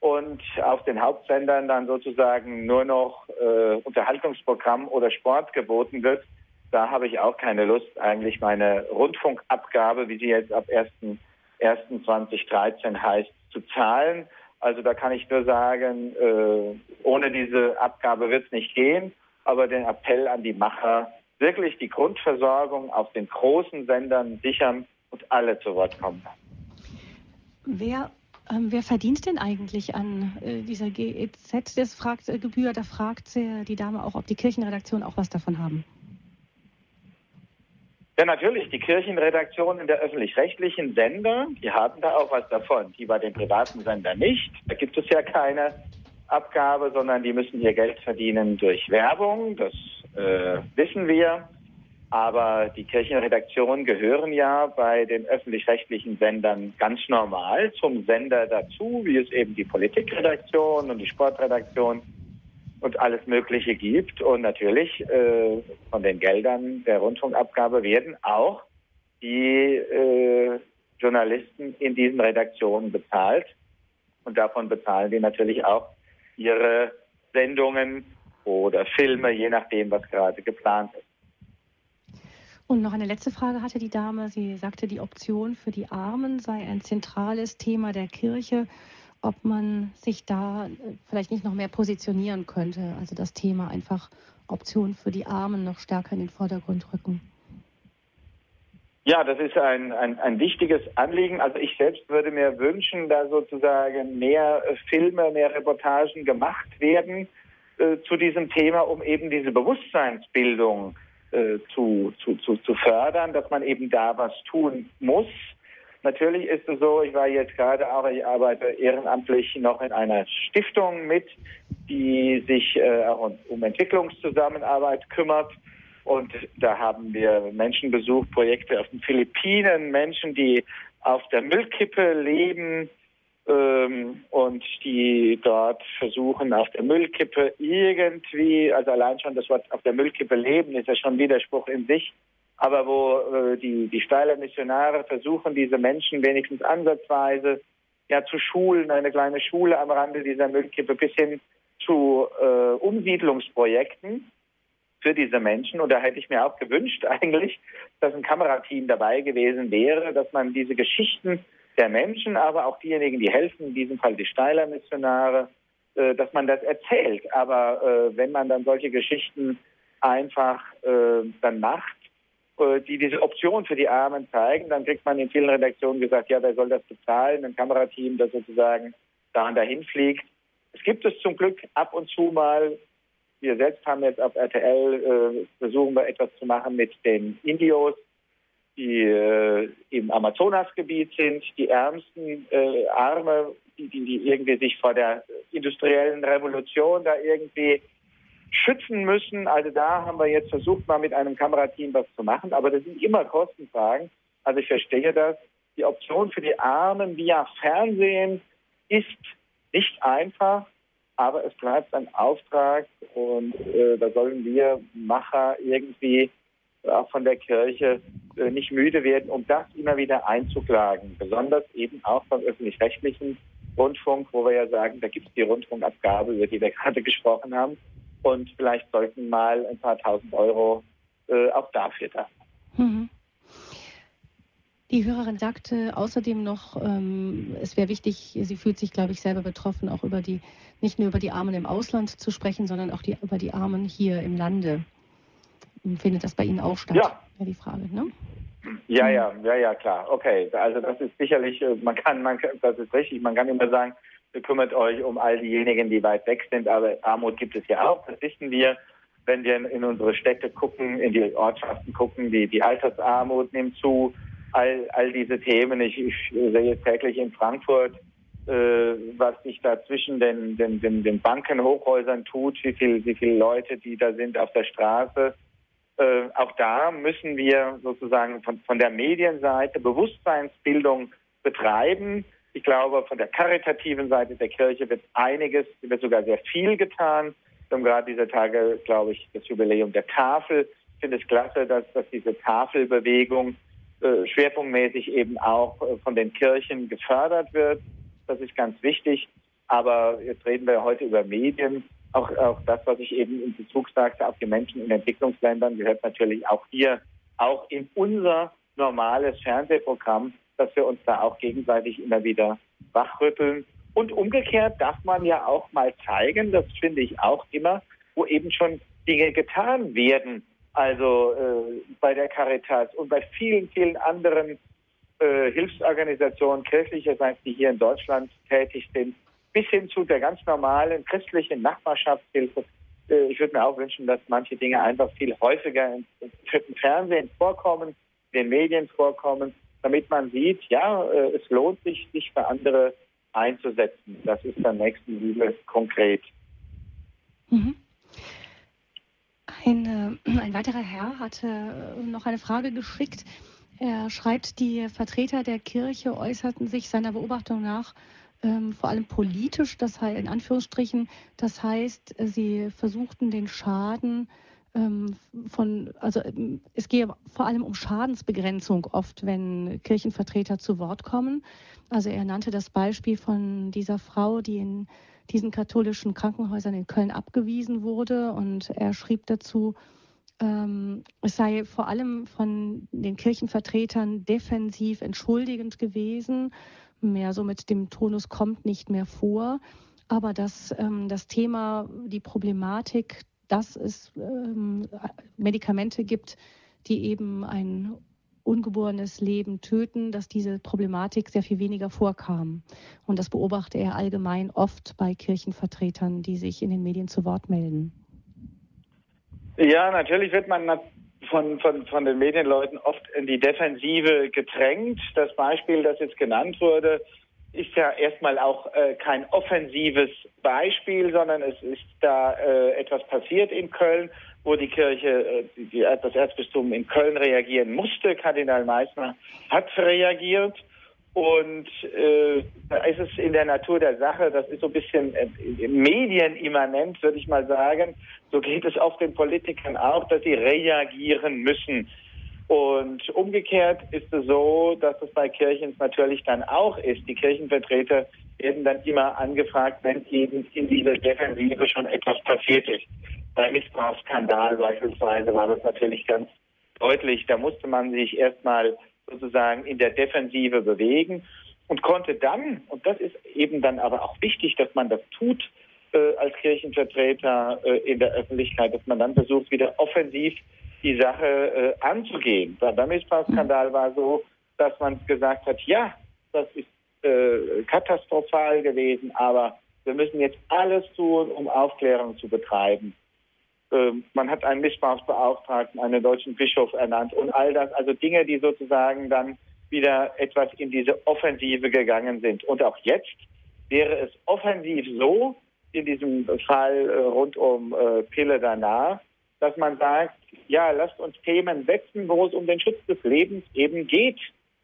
und auf den Hauptsendern dann sozusagen nur noch äh, Unterhaltungsprogramm oder Sport geboten wird. Da habe ich auch keine Lust, eigentlich meine Rundfunkabgabe, wie sie jetzt ab 1.1.2013 heißt, zu zahlen. Also da kann ich nur sagen, äh, ohne diese Abgabe wird es nicht gehen. Aber den Appell an die Macher, wirklich die Grundversorgung auf den großen Sendern sichern und alle zu Wort kommen. Wer, ähm, wer verdient denn eigentlich an äh, dieser GEZ? Das fragt äh, da fragt äh, die Dame auch, ob die Kirchenredaktion auch was davon haben. Ja, natürlich. Die Kirchenredaktionen der öffentlich-rechtlichen Sender, die haben da auch was davon. Die bei den privaten Sendern nicht. Da gibt es ja keine Abgabe, sondern die müssen ihr Geld verdienen durch Werbung. Das äh, wissen wir. Aber die Kirchenredaktionen gehören ja bei den öffentlich-rechtlichen Sendern ganz normal zum Sender dazu, wie es eben die Politikredaktion und die Sportredaktion und alles Mögliche gibt. Und natürlich äh, von den Geldern der Rundfunkabgabe werden auch die äh, Journalisten in diesen Redaktionen bezahlt. Und davon bezahlen die natürlich auch ihre Sendungen oder Filme, je nachdem, was gerade geplant ist. Und noch eine letzte Frage hatte die Dame. Sie sagte, die Option für die Armen sei ein zentrales Thema der Kirche, ob man sich da äh, vielleicht nicht noch mehr positionieren könnte. Also das Thema einfach Option für die Armen noch stärker in den Vordergrund rücken. Ja, das ist ein, ein, ein wichtiges Anliegen. Also ich selbst würde mir wünschen, da sozusagen mehr Filme, mehr Reportagen gemacht werden äh, zu diesem Thema, um eben diese Bewusstseinsbildung äh, zu, zu, zu, zu fördern, dass man eben da was tun muss. Natürlich ist es so, ich war jetzt gerade auch, ich arbeite ehrenamtlich noch in einer Stiftung mit, die sich äh, auch um Entwicklungszusammenarbeit kümmert. Und da haben wir Menschen besucht, Projekte auf den Philippinen, Menschen, die auf der Müllkippe leben, ähm, und die dort versuchen, auf der Müllkippe irgendwie, also allein schon das Wort auf der Müllkippe leben, ist ja schon Widerspruch in sich, aber wo äh, die, die Steiler Missionare versuchen, diese Menschen wenigstens ansatzweise ja zu schulen, eine kleine Schule am Rande dieser Müllkippe bis hin zu äh, Umsiedlungsprojekten für diese Menschen. Und da hätte ich mir auch gewünscht eigentlich, dass ein Kamerateam dabei gewesen wäre, dass man diese Geschichten der Menschen, aber auch diejenigen, die helfen, in diesem Fall die Steiler Missionare, äh, dass man das erzählt. Aber äh, wenn man dann solche Geschichten einfach äh, dann macht, äh, die diese Option für die Armen zeigen, dann kriegt man in vielen Redaktionen gesagt, ja, wer soll das bezahlen? Ein Kamerateam, das sozusagen da und dahin fliegt. Es gibt es zum Glück ab und zu mal. Wir selbst haben jetzt auf RTL äh, versuchen wir etwas zu machen mit den Indios, die äh, im Amazonasgebiet sind, die ärmsten äh, Arme, die, die, die irgendwie sich vor der industriellen Revolution da irgendwie schützen müssen. Also da haben wir jetzt versucht, mal mit einem Kamerateam was zu machen, aber das sind immer Kostenfragen. Also ich verstehe das. Die Option für die Armen via Fernsehen ist nicht einfach, aber es bleibt ein Auftrag und äh, da sollen wir Macher irgendwie auch von der Kirche äh, nicht müde werden, um das immer wieder einzuklagen. Besonders eben auch beim öffentlich-rechtlichen Rundfunk, wo wir ja sagen, da gibt es die Rundfunkabgabe, über die wir gerade gesprochen haben. Und vielleicht sollten mal ein paar tausend Euro äh, auch dafür da. Mhm. Die Hörerin sagte außerdem noch, ähm, es wäre wichtig, sie fühlt sich, glaube ich, selber betroffen, auch über die, nicht nur über die Armen im Ausland zu sprechen, sondern auch die, über die Armen hier im Lande. Findet das bei Ihnen auch statt? Ja. Wäre die Frage, ne? Ja, ja, ja, ja, klar. Okay, also das ist sicherlich, äh, man kann, man das ist richtig, man kann immer sagen, kümmert euch um all diejenigen, die weit weg sind, aber Armut gibt es ja auch, das wissen wir. Wenn wir in unsere Städte gucken, in die Ortschaften gucken, die, die Altersarmut nimmt zu, all, all diese Themen. Ich, ich sehe täglich in Frankfurt, äh, was sich da zwischen den, den, den, den Bankenhochhäusern tut, wie viel, wie viele Leute, die da sind auf der Straße. Äh, auch da müssen wir sozusagen von, von der Medienseite Bewusstseinsbildung betreiben. Ich glaube, von der karitativen Seite der Kirche wird einiges, wird sogar sehr viel getan. Wir haben gerade diese Tage, glaube ich, das Jubiläum der Tafel. Ich finde es klasse, dass, dass diese Tafelbewegung äh, schwerpunktmäßig eben auch äh, von den Kirchen gefördert wird. Das ist ganz wichtig. Aber jetzt reden wir heute über Medien. Auch, auch das, was ich eben in Bezug sagte, auf die Menschen in Entwicklungsländern, gehört natürlich auch hier, auch in unser normales Fernsehprogramm dass wir uns da auch gegenseitig immer wieder wachrütteln. Und umgekehrt darf man ja auch mal zeigen, das finde ich auch immer, wo eben schon Dinge getan werden. Also äh, bei der Caritas und bei vielen, vielen anderen äh, Hilfsorganisationen kirchlicherseits, die hier in Deutschland tätig sind, bis hin zu der ganz normalen christlichen Nachbarschaftshilfe. Äh, ich würde mir auch wünschen, dass manche Dinge einfach viel häufiger im, Fernsehen vorkommen, in den Medien vorkommen damit man sieht, ja, äh, es lohnt sich, sich für andere einzusetzen. Das ist dann Nächstenliebe konkret. Mhm. Ein, äh, ein weiterer Herr hatte noch eine Frage geschickt. Er schreibt, die Vertreter der Kirche äußerten sich seiner Beobachtung nach ähm, vor allem politisch, das heißt in Anführungsstrichen, das heißt, sie versuchten den Schaden ähm, von, also ähm, es gehe vor allem um Schadensbegrenzung oft, wenn Kirchenvertreter zu Wort kommen. Also er nannte das Beispiel von dieser Frau, die in diesen katholischen Krankenhäusern in Köln abgewiesen wurde. Und er schrieb dazu, ähm, es sei vor allem von den Kirchenvertretern defensiv entschuldigend gewesen, mehr so mit dem Tonus kommt nicht mehr vor, aber dass ähm, das Thema, die Problematik dass es ähm, Medikamente gibt, die eben ein ungeborenes Leben töten, dass diese Problematik sehr viel weniger vorkam. Und das beobachte er allgemein oft bei Kirchenvertretern, die sich in den Medien zu Wort melden. Ja, natürlich wird man von, von, von den Medienleuten oft in die Defensive gedrängt. Das Beispiel, das jetzt genannt wurde, ist ja erstmal auch äh, kein offensives Beispiel, sondern es ist da äh, etwas passiert in Köln, wo die Kirche, äh, die, das Erzbistum in Köln reagieren musste. Kardinal Meissner hat reagiert. Und äh, da ist es in der Natur der Sache, das ist so ein bisschen äh, medienimmanent, würde ich mal sagen. So geht es oft den Politikern auch, dass sie reagieren müssen. Und umgekehrt ist es so, dass es bei Kirchen natürlich dann auch ist. Die Kirchenvertreter werden dann immer angefragt, wenn eben in dieser Defensive schon etwas passiert ist. Beim Missbrauchsskandal beispielsweise war das natürlich ganz deutlich. Da musste man sich erstmal sozusagen in der Defensive bewegen und konnte dann, und das ist eben dann aber auch wichtig, dass man das tut äh, als Kirchenvertreter äh, in der Öffentlichkeit, dass man dann versucht, wieder offensiv die Sache äh, anzugehen. Beim Missbrauchsskandal war so, dass man gesagt hat, ja, das ist äh, katastrophal gewesen, aber wir müssen jetzt alles tun, um Aufklärung zu betreiben. Ähm, man hat einen Missbrauchsbeauftragten, einen deutschen Bischof ernannt und all das, also Dinge, die sozusagen dann wieder etwas in diese Offensive gegangen sind. Und auch jetzt wäre es offensiv so, in diesem Fall äh, rund um äh, Pille danach, dass man sagt, ja, lasst uns Themen setzen, wo es um den Schutz des Lebens eben geht,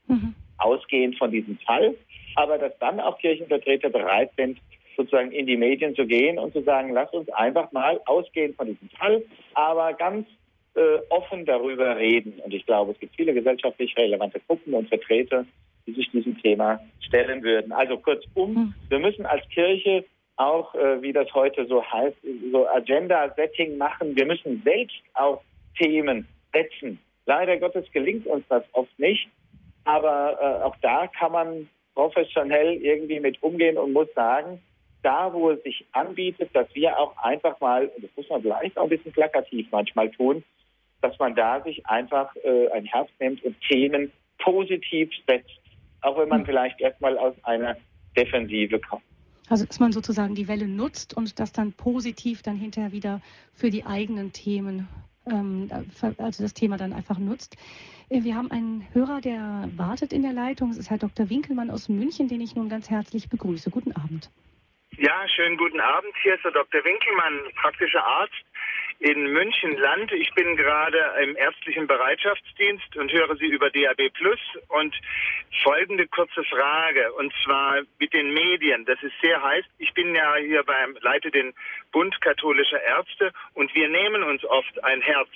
mhm. ausgehend von diesem Fall, aber dass dann auch Kirchenvertreter bereit sind, sozusagen in die Medien zu gehen und zu sagen, lasst uns einfach mal ausgehend von diesem Fall, aber ganz äh, offen darüber reden. Und ich glaube, es gibt viele gesellschaftlich relevante Gruppen und Vertreter, die sich diesem Thema stellen würden. Also kurzum, mhm. wir müssen als Kirche auch, äh, wie das heute so heißt, so Agenda-Setting machen. Wir müssen selbst auch Themen setzen. Leider Gottes gelingt uns das oft nicht, aber äh, auch da kann man professionell irgendwie mit umgehen und muss sagen, da, wo es sich anbietet, dass wir auch einfach mal, und das muss man vielleicht auch ein bisschen plakativ manchmal tun, dass man da sich einfach äh, ein Herz nimmt und Themen positiv setzt, auch wenn man hm. vielleicht erstmal aus einer Defensive kommt. Also dass man sozusagen die Welle nutzt und das dann positiv dann hinterher wieder für die eigenen Themen, ähm, also das Thema dann einfach nutzt. Äh, wir haben einen Hörer, der wartet in der Leitung. Es ist Herr Dr. Winkelmann aus München, den ich nun ganz herzlich begrüße. Guten Abend. Ja, schönen guten Abend. Hier ist der Dr. Winkelmann, praktischer Arzt in München Land. Ich bin gerade im ärztlichen Bereitschaftsdienst und höre Sie über DAB Plus. Und folgende kurze Frage, und zwar mit den Medien. Das ist sehr heiß. Ich bin ja hier beim, leite den Bund katholischer Ärzte und wir nehmen uns oft ein Herz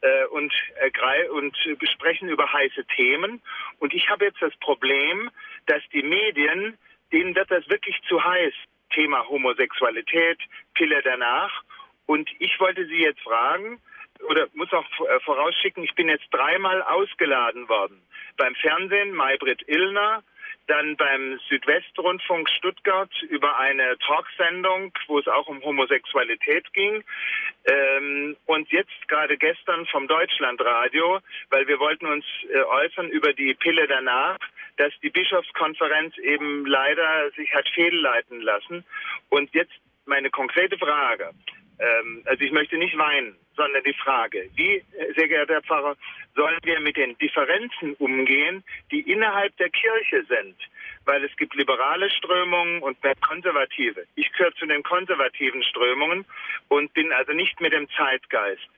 äh, und, äh, und besprechen über heiße Themen. Und ich habe jetzt das Problem, dass die Medien, denen wird das wirklich zu heiß. Thema Homosexualität, Pille danach. Und ich wollte Sie jetzt fragen, oder muss auch äh, vorausschicken, ich bin jetzt dreimal ausgeladen worden. Beim Fernsehen Maybrit Illner, dann beim Südwestrundfunk Stuttgart über eine Talksendung, wo es auch um Homosexualität ging. Ähm, und jetzt gerade gestern vom Deutschlandradio, weil wir wollten uns äh, äußern über die Pille danach, dass die Bischofskonferenz eben leider sich hat fehlleiten lassen. Und jetzt meine konkrete Frage. Ähm, also ich möchte nicht weinen, sondern die Frage, wie, sehr geehrter Herr Pfarrer, sollen wir mit den Differenzen umgehen, die innerhalb der Kirche sind? Weil es gibt liberale Strömungen und konservative. Ich gehöre zu den konservativen Strömungen und bin also nicht mit dem Zeitgeist.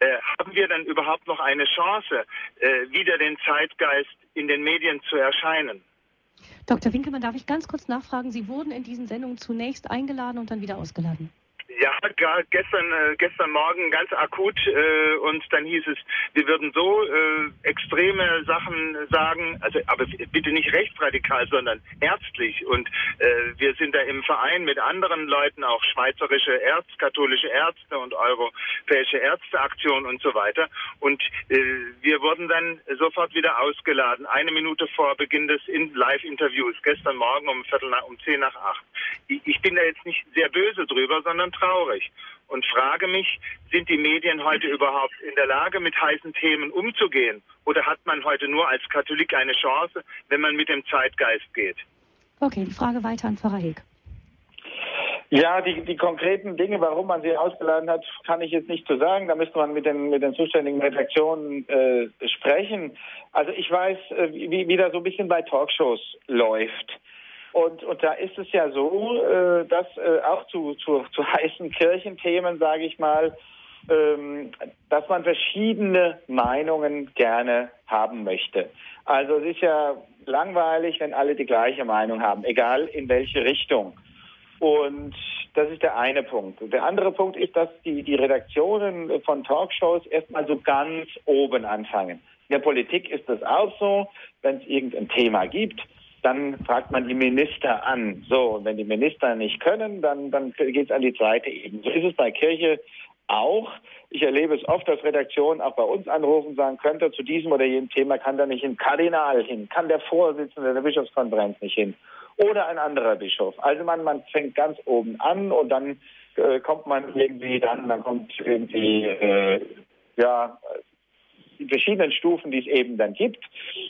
Äh, haben wir dann überhaupt noch eine Chance, äh, wieder den Zeitgeist in den Medien zu erscheinen? Dr. Winkelmann, darf ich ganz kurz nachfragen? Sie wurden in diesen Sendungen zunächst eingeladen und dann wieder ausgeladen. Ja, gestern, äh, gestern Morgen ganz akut äh, und dann hieß es, wir würden so äh, extreme Sachen sagen, also aber bitte nicht rechtsradikal, sondern ärztlich und äh, wir sind da im Verein mit anderen Leuten, auch schweizerische Ärzte, katholische Ärzte und europäische Ärzteaktion und so weiter und äh, wir wurden dann sofort wieder ausgeladen, eine Minute vor Beginn des in Live-Interviews, gestern Morgen um Viertel nach, um zehn nach acht. Ich bin da jetzt nicht sehr böse drüber, sondern traurig und frage mich, sind die Medien heute überhaupt in der Lage, mit heißen Themen umzugehen? Oder hat man heute nur als Katholik eine Chance, wenn man mit dem Zeitgeist geht? Okay, die Frage weiter an Pfarrer Heg. Ja, die, die konkreten Dinge, warum man sie ausgeladen hat, kann ich jetzt nicht zu so sagen. Da müsste man mit den, mit den zuständigen Redaktionen äh, sprechen. Also ich weiß, äh, wie, wie da so ein bisschen bei Talkshows läuft. Und, und da ist es ja so, äh, dass äh, auch zu, zu, zu heißen Kirchenthemen, sage ich mal, ähm, dass man verschiedene Meinungen gerne haben möchte. Also es ist ja langweilig, wenn alle die gleiche Meinung haben, egal in welche Richtung. Und das ist der eine Punkt. Der andere Punkt ist, dass die, die Redaktionen von Talkshows erstmal so ganz oben anfangen. In der Politik ist das auch so, wenn es irgendein Thema gibt, dann fragt man die Minister an. So, und wenn die Minister nicht können, dann, dann geht es an die zweite Ebene. So ist es bei Kirche auch. Ich erlebe es oft, dass Redaktionen auch bei uns anrufen und sagen, könnte zu diesem oder jenem Thema, kann da nicht ein Kardinal hin, kann der Vorsitzende der Bischofskonferenz nicht hin oder ein anderer Bischof. Also man, man fängt ganz oben an und dann äh, kommt man irgendwie dann, dann kommt irgendwie, äh, ja, die verschiedenen Stufen, die es eben dann gibt.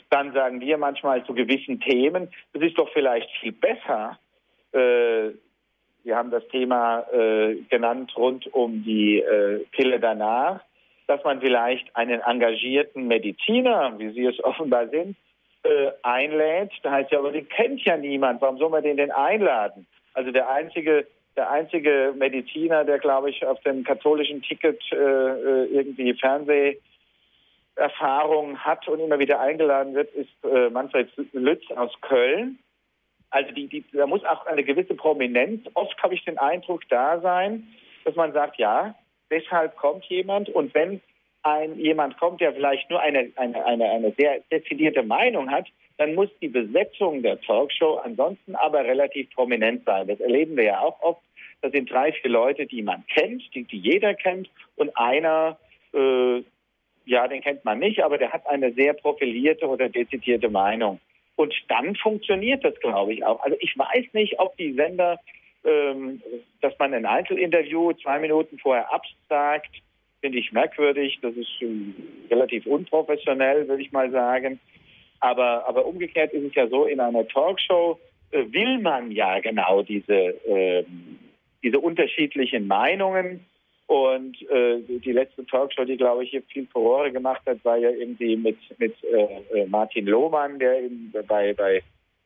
Dann sagen wir manchmal zu gewissen Themen, es ist doch vielleicht viel besser, äh, wir haben das Thema äh, genannt rund um die äh, Pille danach, dass man vielleicht einen engagierten Mediziner, wie Sie es offenbar sind, äh, einlädt. Da heißt ja, aber den kennt ja niemand. Warum soll man den denn einladen? Also der einzige, der einzige Mediziner, der glaube ich auf dem katholischen Ticket äh, äh irgendwie Fernseherfahrung hat und immer wieder eingeladen wird, ist äh, Manfred Lütz aus Köln. Also die, die, da muss auch eine gewisse Prominenz, oft habe ich den Eindruck, da sein, dass man sagt, ja, deshalb kommt jemand und wenn ein jemand kommt, der vielleicht nur eine, eine, eine, eine sehr dezidierte Meinung hat, dann muss die Besetzung der Talkshow ansonsten aber relativ prominent sein. Das erleben wir ja auch oft. Das sind drei, vier Leute, die man kennt, die, die jeder kennt und einer, äh, ja, den kennt man nicht, aber der hat eine sehr profilierte oder dezidierte Meinung. Und dann funktioniert das, glaube ich, auch. Also ich weiß nicht, ob die Sender, ähm, dass man ein Einzelinterview zwei Minuten vorher absagt, finde ich merkwürdig. Das ist äh, relativ unprofessionell, würde ich mal sagen. Aber, aber umgekehrt ist es ja so, in einer Talkshow äh, will man ja genau diese, äh, diese unterschiedlichen Meinungen und äh, die letzte Talkshow, die, glaube ich, hier viel Furore gemacht hat, war ja irgendwie mit, mit äh, äh Martin Lohmann, der eben bei, bei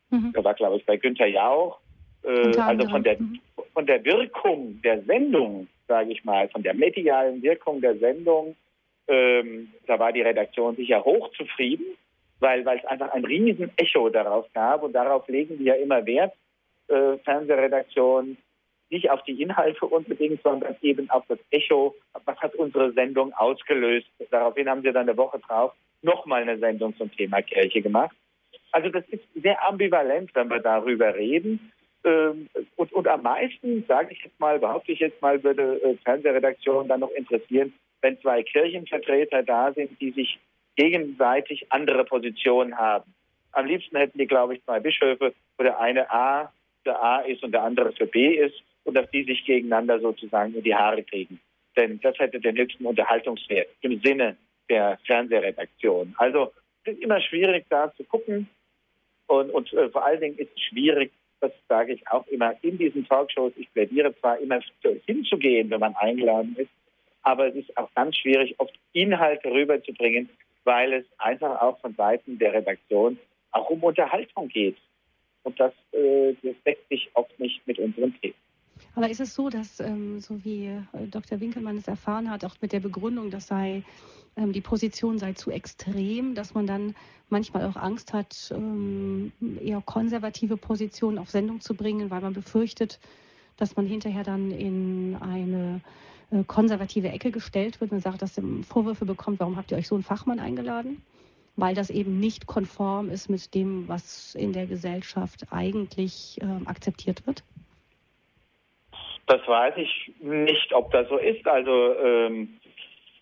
mhm. der war, glaube ich, bei Günther Jauch. Äh, also von der, mhm. von der Wirkung der Sendung, sage ich mal, von der medialen Wirkung der Sendung, ähm, da war die Redaktion sicher hochzufrieden, weil, weil es einfach ein riesen Echo darauf gab und darauf legen wir ja immer Wert, äh, Fernsehredaktionen, nicht auf die Inhalte unbedingt, sondern eben auf das Echo. Was hat unsere Sendung ausgelöst? Daraufhin haben sie dann eine Woche drauf nochmal eine Sendung zum Thema Kirche gemacht. Also das ist sehr ambivalent, wenn wir darüber reden. Ähm, und, und am meisten, sage ich jetzt mal, behaupte ich jetzt mal, würde äh, Fernsehredaktion dann noch interessieren, wenn zwei Kirchenvertreter da sind, die sich gegenseitig andere Positionen haben. Am liebsten hätten die, glaube ich, zwei Bischöfe, wo der eine A für A ist und der andere für B ist und dass die sich gegeneinander sozusagen in die Haare kriegen. Denn das hätte den höchsten Unterhaltungswert im Sinne der Fernsehredaktion. Also es ist immer schwierig, da zu gucken. Und, und äh, vor allen Dingen ist es schwierig, das sage ich auch immer in diesen Talkshows, ich plädiere zwar immer hinzugehen, wenn man eingeladen ist, aber es ist auch ganz schwierig, oft Inhalte rüberzubringen, weil es einfach auch von Seiten der Redaktion auch um Unterhaltung geht. Und das, äh, das deckt sich oft nicht mit unseren Themen. Aber ist es so, dass, ähm, so wie äh, Dr. Winkelmann es erfahren hat, auch mit der Begründung, das sei, ähm, die Position sei zu extrem, dass man dann manchmal auch Angst hat, ähm, eher konservative Positionen auf Sendung zu bringen, weil man befürchtet, dass man hinterher dann in eine äh, konservative Ecke gestellt wird und sagt, dass er Vorwürfe bekommt, warum habt ihr euch so einen Fachmann eingeladen? Weil das eben nicht konform ist mit dem, was in der Gesellschaft eigentlich äh, akzeptiert wird? Das weiß ich nicht, ob das so ist. Also ähm,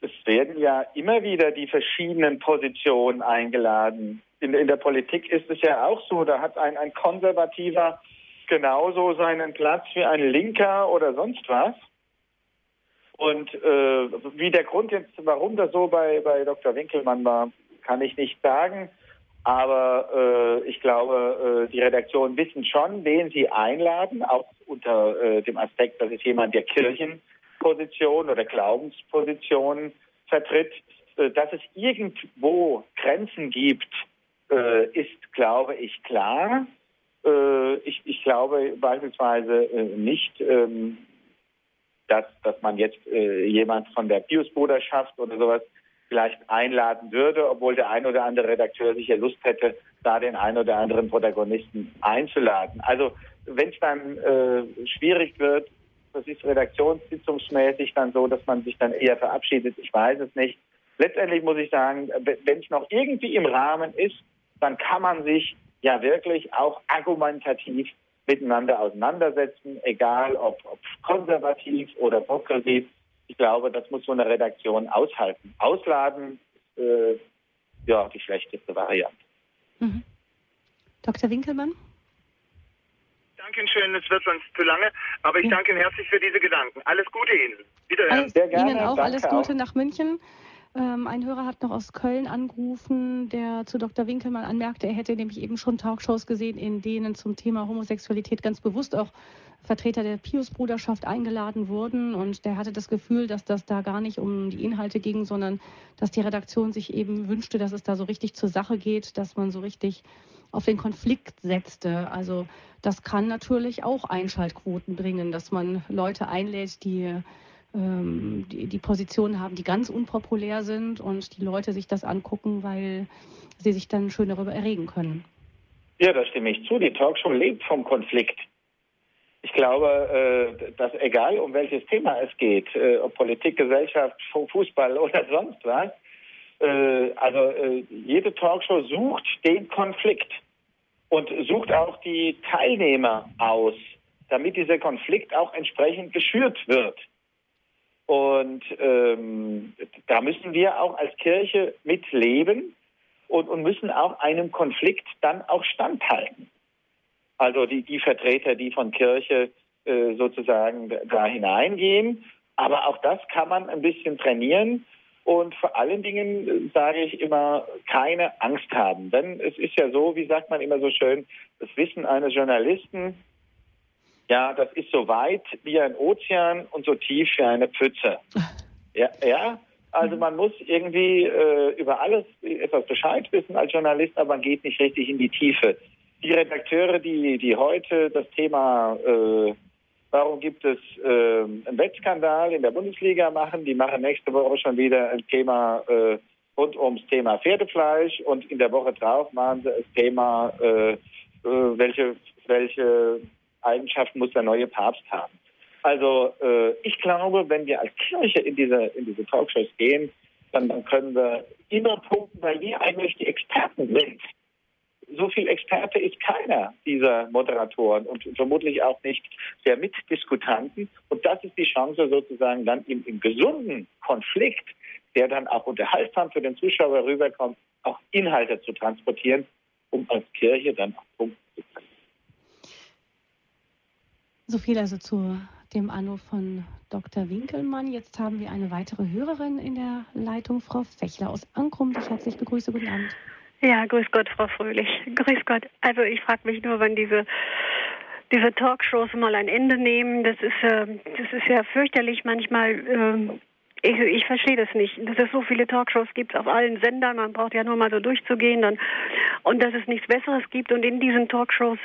es werden ja immer wieder die verschiedenen Positionen eingeladen. In, in, der Politik ist es ja auch so, da hat ein, ein Konservativer genauso seinen Platz wie ein Linker oder sonst was. Und äh, wie der Grund jetzt, warum das so bei, bei Dr. Winkelmann war, kann ich nicht sagen. Aber äh, ich glaube, äh, die Redaktionen wissen schon, wen sie einladen, auch unter äh, dem Aspekt, dass es jemand der Kirchenposition oder Glaubensposition vertritt. Äh, dass es irgendwo Grenzen gibt, äh, ist, glaube ich, klar. Äh, ich, ich, glaube beispielsweise äh, nicht, ähm, dass, dass man jetzt äh, jemand von der Piusbruderschaft oder sowas vielleicht einladen würde, obwohl der ein oder andere Redakteur sicher Lust hätte, da den ein oder anderen Protagonisten einzuladen. Also wenn es dann äh, schwierig wird, das ist redaktionssitzungsmäßig dann so, dass man sich dann eher verabschiedet. Ich weiß es nicht. Letztendlich muss ich sagen, wenn es noch irgendwie im Rahmen ist, dann kann man sich ja wirklich auch argumentativ miteinander auseinandersetzen, egal ob, ob konservativ oder progressiv. Ich glaube, das muss so eine Redaktion aushalten. Ausladen, äh, ja, die schlechteste Variante. Mhm. Dr. Winkelmann? Dankeschön, es wird sonst zu lange, aber ich danke Ihnen herzlich für diese Gedanken. Alles Gute Ihnen. Wiederhören. Sehr gerne. Ihnen auch alles Gute auch. nach München. Ähm, ein Hörer hat noch aus Köln angerufen, der zu Dr. Winkelmann anmerkte, er hätte nämlich eben schon Talkshows gesehen, in denen zum Thema Homosexualität ganz bewusst auch Vertreter der Pius-Bruderschaft eingeladen wurden. Und der hatte das Gefühl, dass das da gar nicht um die Inhalte ging, sondern dass die Redaktion sich eben wünschte, dass es da so richtig zur Sache geht, dass man so richtig auf den Konflikt setzte. Also das kann natürlich auch Einschaltquoten bringen, dass man Leute einlädt, die ähm, die, die Positionen haben, die ganz unpopulär sind und die Leute sich das angucken, weil sie sich dann schön darüber erregen können. Ja, da stimme ich zu. Die Talkshow lebt vom Konflikt. Ich glaube, äh, dass egal um welches Thema es geht, äh, ob Politik, Gesellschaft, Fußball oder sonst was, äh, also jede Talkshow sucht den Konflikt und sucht auch die Teilnehmer aus, damit dieser Konflikt auch entsprechend geschürt wird. Und ähm, da müssen wir auch als Kirche mitleben und, und müssen auch einem Konflikt dann auch standhalten. Also die, die Vertreter, die von Kirche äh, sozusagen da hineingehen. Aber auch das kann man ein bisschen trainieren. Und vor allen Dingen äh, sage ich immer, keine Angst haben. Denn es ist ja so, wie sagt man immer so schön, das Wissen eines Journalisten ja, das ist so weit wie ein Ozean und so tief wie eine Pfütze. Ja, ja. Also man muss irgendwie äh, über alles etwas Bescheid wissen als Journalist, aber man geht nicht richtig in die Tiefe. Die Redakteure, die, die heute das Thema, äh, warum gibt es äh, einen Wettskandal in der Bundesliga machen, die machen nächste Woche schon wieder ein Thema äh, rund ums Thema Pferdefleisch und in der Woche drauf machen sie das Thema, äh, äh, welche, welche Eigenschaften muss der neue Papst haben. Also äh, ich glaube, wenn wir als Kirche in diese, in diese Talkshows gehen, dann, dann können wir immer punkten, weil wir eigentlich die Experten sind. So viel Experte ist keiner dieser Moderatoren und vermutlich auch nicht der Mitdiskutanten. Und das ist die Chance sozusagen dann im, im gesunden Konflikt, der dann auch unterhaltsam für den Zuschauer rüberkommt, auch Inhalte zu transportieren, um als Kirche dann auch punkten zu können. So viel also zu dem Anruf von Dr. Winkelmann. Jetzt haben wir eine weitere Hörerin in der Leitung, Frau Fechler aus Ankrum, ich herzlich begrüße. Guten Abend. Ja, grüß Gott, Frau Fröhlich. Grüß Gott. Also ich frage mich nur, wann diese diese Talkshows mal ein Ende nehmen. Das ist äh, das ist ja fürchterlich manchmal. Äh, ich, ich verstehe das nicht, dass es so viele Talkshows gibt auf allen Sendern. Man braucht ja nur mal so durchzugehen dann, und dass es nichts Besseres gibt. Und in diesen Talkshows,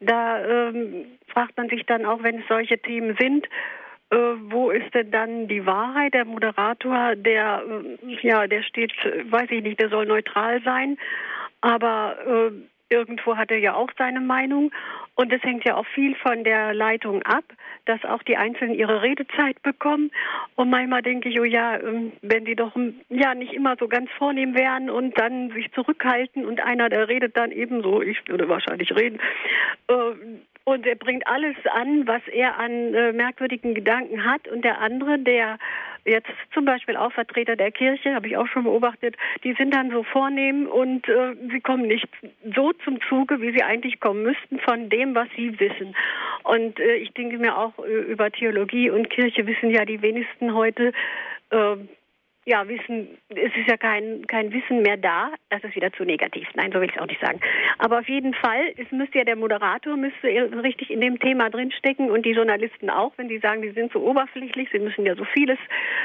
da ähm, fragt man sich dann auch, wenn es solche Themen sind, äh, wo ist denn dann die Wahrheit? Der Moderator, der, äh, ja, der steht, weiß ich nicht, der soll neutral sein, aber äh, irgendwo hat er ja auch seine Meinung. Und es hängt ja auch viel von der Leitung ab, dass auch die Einzelnen ihre Redezeit bekommen. Und manchmal denke ich, oh ja, ähm, wenn die doch ähm, ja nicht immer so ganz vornehm wären und dann sich zurückhalten und einer, der redet dann ebenso, ich würde wahrscheinlich reden, äh, und er bringt alles an, was er an äh, merkwürdigen Gedanken hat. Und der andere, der jetzt zum Beispiel auch Vertreter der Kirche, habe ich auch schon beobachtet, die sind dann so vornehm und äh, sie kommen nicht so zum Zuge, wie sie eigentlich kommen müssten von dem, was sie wissen. Und äh, ich denke mir auch äh, über Theologie und Kirche wissen ja die wenigsten heute, äh, ja, Wissen, es ist ja kein, kein Wissen mehr da. Das ist wieder zu negativ. Nein, so will ich es auch nicht sagen. Aber auf jeden Fall, es müsste ja der Moderator müsste richtig in dem Thema drinstecken und die Journalisten auch, wenn die sagen, die sind so oberflächlich, sie müssen ja so vieles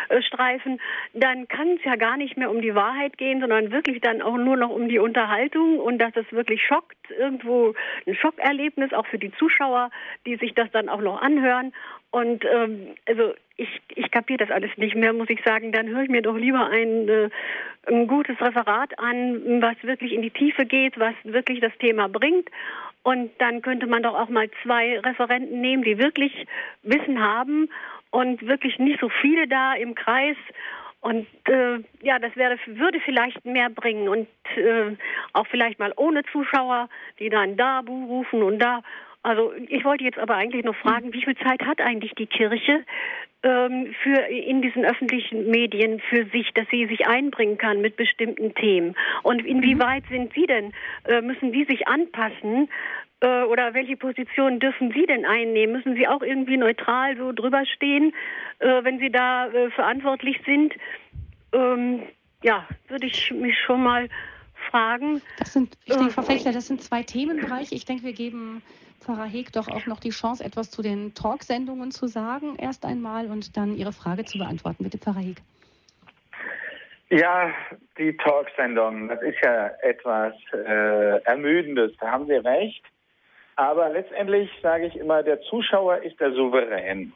äh, streifen, dann kann es ja gar nicht mehr um die Wahrheit gehen, sondern wirklich dann auch nur noch um die Unterhaltung und dass es wirklich schockt, irgendwo ein Schockerlebnis, auch für die Zuschauer, die sich das dann auch noch anhören. Und ähm, also ich, ich kapiere das alles nicht mehr, muss ich sagen. Dann höre ich mir doch lieber ein, äh, ein gutes Referat an, was wirklich in die Tiefe geht, was wirklich das Thema bringt. Und dann könnte man doch auch mal zwei Referenten nehmen, die wirklich Wissen haben und wirklich nicht so viele da im Kreis. Und äh, ja, das wäre, würde vielleicht mehr bringen und äh, auch vielleicht mal ohne Zuschauer, die dann da rufen und da Also ich wollte jetzt aber eigentlich noch fragen, wie viel Zeit hat eigentlich die Kirche ähm, für in diesen öffentlichen Medien für sich, dass sie sich einbringen kann mit bestimmten Themen? Und inwieweit sind Sie denn, äh, müssen Sie sich anpassen äh, oder welche Position dürfen Sie denn einnehmen? Müssen Sie auch irgendwie neutral so drüber stehen, äh, wenn Sie da äh, verantwortlich sind? Ähm, ja, würde ich mich schon mal fragen. Das sind, ich denke, Frau Fechler, das sind zwei Themenbereiche. Ich denke, wir geben Pfarrer Heg doch auch noch die Chance, etwas zu den Talksendungen zu sagen, erst einmal und dann Ihre Frage zu beantworten. Bitte, Pfarrer Heg. Ja, die Talksendungen, das ist ja etwas äh, Ermüdendes, da haben Sie recht. Aber letztendlich sage ich immer, der Zuschauer ist der Souverän.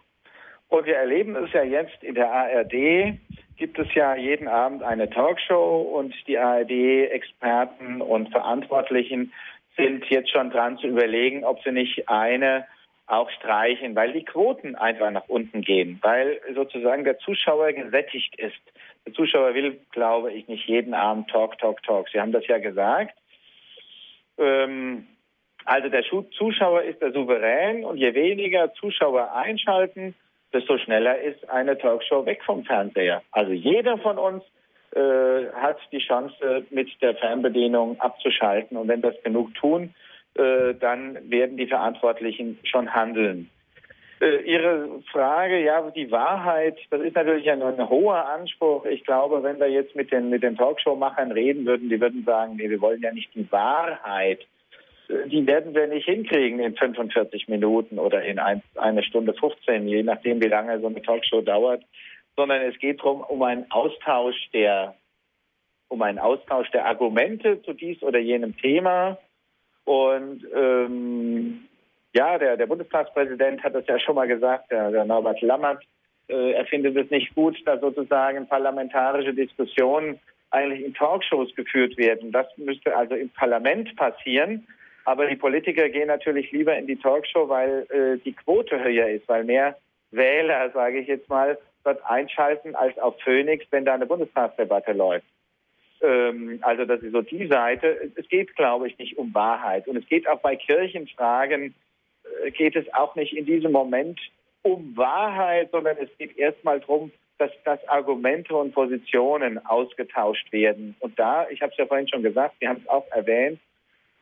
Und wir erleben es ja jetzt in der ARD, gibt es ja jeden Abend eine Talkshow und die ARD-Experten und Verantwortlichen sind jetzt schon dran zu überlegen, ob sie nicht eine auch streichen, weil die Quoten einfach nach unten gehen, weil sozusagen der Zuschauer gesättigt ist. Der Zuschauer will, glaube ich, nicht jeden Abend Talk, Talk, Talk. Sie haben das ja gesagt. Ähm, also der Zuschauer ist der Souverän und je weniger Zuschauer einschalten, desto schneller ist eine Talkshow weg vom Fernseher. Also jeder von uns äh, hat die Chance, mit der Fernbedienung abzuschalten. Und wenn das genug tun, äh, dann werden die Verantwortlichen schon handeln. Äh, Ihre Frage, ja, die Wahrheit, das ist natürlich ein, ein, hoher Anspruch. Ich glaube, wenn wir jetzt mit den, mit den Talkshow-Machern reden würden, die würden sagen, nee, wir wollen ja nicht die Wahrheit die werden wir nicht hinkriegen in 45 Minuten oder in ein, eine Stunde 15, je nachdem, wie lange so eine Talkshow dauert, sondern es geht darum, um einen Austausch der, um einen Austausch der Argumente zu dies oder jenem Thema. Und ähm, ja, der, der Bundestagspräsident hat das ja schon mal gesagt, der, der Norbert Lammert, äh, er findet es nicht gut, dass sozusagen parlamentarische Diskussionen eigentlich in Talkshows geführt werden. Das müsste also im Parlament passieren. Aber die Politiker gehen natürlich lieber in die Talkshow, weil äh, die Quote höher ist, weil mehr Wähler, sage ich jetzt mal, dort einschalten als auf Phoenix, wenn da eine Bundestagsdebatte läuft. Ähm, also das ist so die Seite. Es geht, glaube ich, nicht um Wahrheit. Und es geht auch bei Kirchenfragen, äh, geht es auch nicht in diesem Moment um Wahrheit, sondern es geht erstmal darum, dass, dass Argumente und Positionen ausgetauscht werden. Und da, ich habe es ja vorhin schon gesagt, wir haben es auch erwähnt,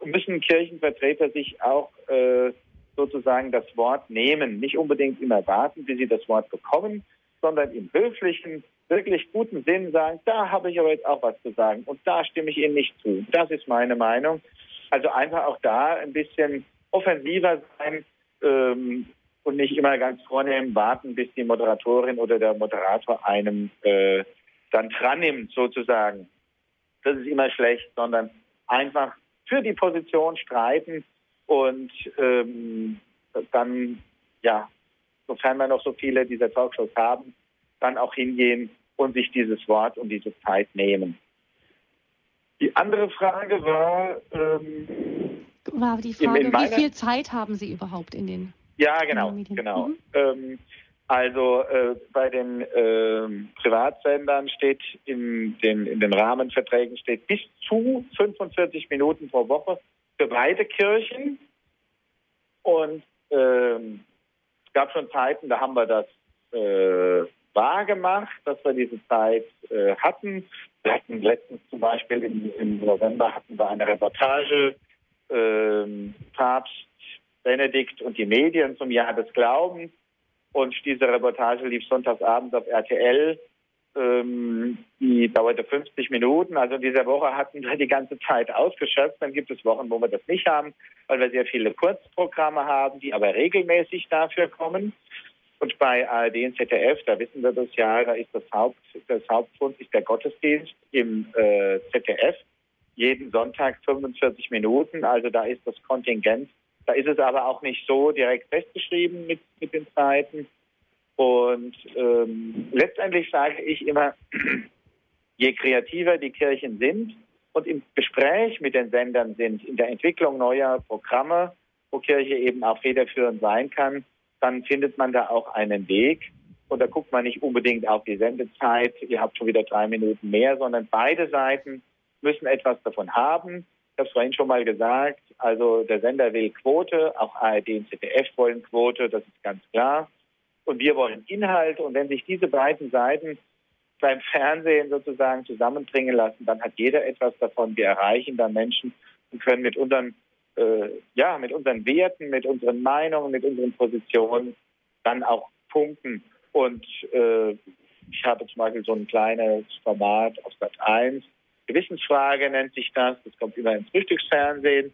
müssen Kirchenvertreter sich auch äh, sozusagen das Wort nehmen. Nicht unbedingt immer warten, bis sie das Wort bekommen, sondern im höflichen, wirklich guten Sinn sagen, da habe ich aber jetzt auch was zu sagen und da stimme ich Ihnen nicht zu. Das ist meine Meinung. Also einfach auch da ein bisschen offensiver sein ähm, und nicht immer ganz vornehm warten, bis die Moderatorin oder der Moderator einem äh, dann dran nimmt, sozusagen. Das ist immer schlecht, sondern einfach für die Position streiten und ähm, dann, ja, sofern wir noch so viele dieser Talkshows haben, dann auch hingehen und sich dieses Wort und diese Zeit nehmen. Die andere Frage war, ähm, war die Frage, in, in meiner, wie viel Zeit haben Sie überhaupt in den Ja, genau, genau. Mhm. Ähm, also äh, bei den äh, Privatsendern steht in den, in den Rahmenverträgen steht bis zu 45 Minuten pro Woche für beide Kirchen. Und äh, es gab schon Zeiten, da haben wir das äh, wahr gemacht, dass wir diese Zeit äh, hatten. Wir hatten letztens zum Beispiel im, im November hatten wir eine Reportage äh, Papst Benedikt und die Medien zum Jahr des Glaubens und diese Reportage lief sonntagsabends auf RTL. Ähm, die dauerte 50 Minuten. Also in dieser Woche hatten wir die ganze Zeit ausgeschöpft. Dann gibt es Wochen, wo wir das nicht haben, weil wir sehr viele Kurzprogramme haben, die aber regelmäßig dafür kommen. Und bei ARD und ZDF, da wissen wir das ja, da ist das Haupt, das Hauptgrund ist der Gottesdienst im äh, ZDF. Jeden Sonntag 45 Minuten. Also da ist das Kontingent da ist es aber auch nicht so direkt festgeschrieben mit, mit den Zeiten. Und ähm, letztendlich sage ich immer, je kreativer die Kirchen sind und im Gespräch mit den Sendern sind, in der Entwicklung neuer Programme, wo Kirche eben auch federführend sein kann, dann findet man da auch einen Weg. Und da guckt man nicht unbedingt auf die Sendezeit, ihr habt schon wieder drei Minuten mehr, sondern beide Seiten müssen etwas davon haben. Ich habe es vorhin schon mal gesagt, also der Sender will Quote, auch ARD und ZDF wollen Quote, das ist ganz klar. Und wir wollen Inhalt. Und wenn sich diese beiden Seiten beim Fernsehen sozusagen zusammenbringen lassen, dann hat jeder etwas davon. Wir erreichen dann Menschen und können mit unseren, äh, ja, mit unseren Werten, mit unseren Meinungen, mit unseren Positionen dann auch punkten. Und äh, ich habe zum Beispiel so ein kleines Format auf Sat 1, Gewissensfrage nennt sich das. Das kommt immer ins Frühstücksfernsehen.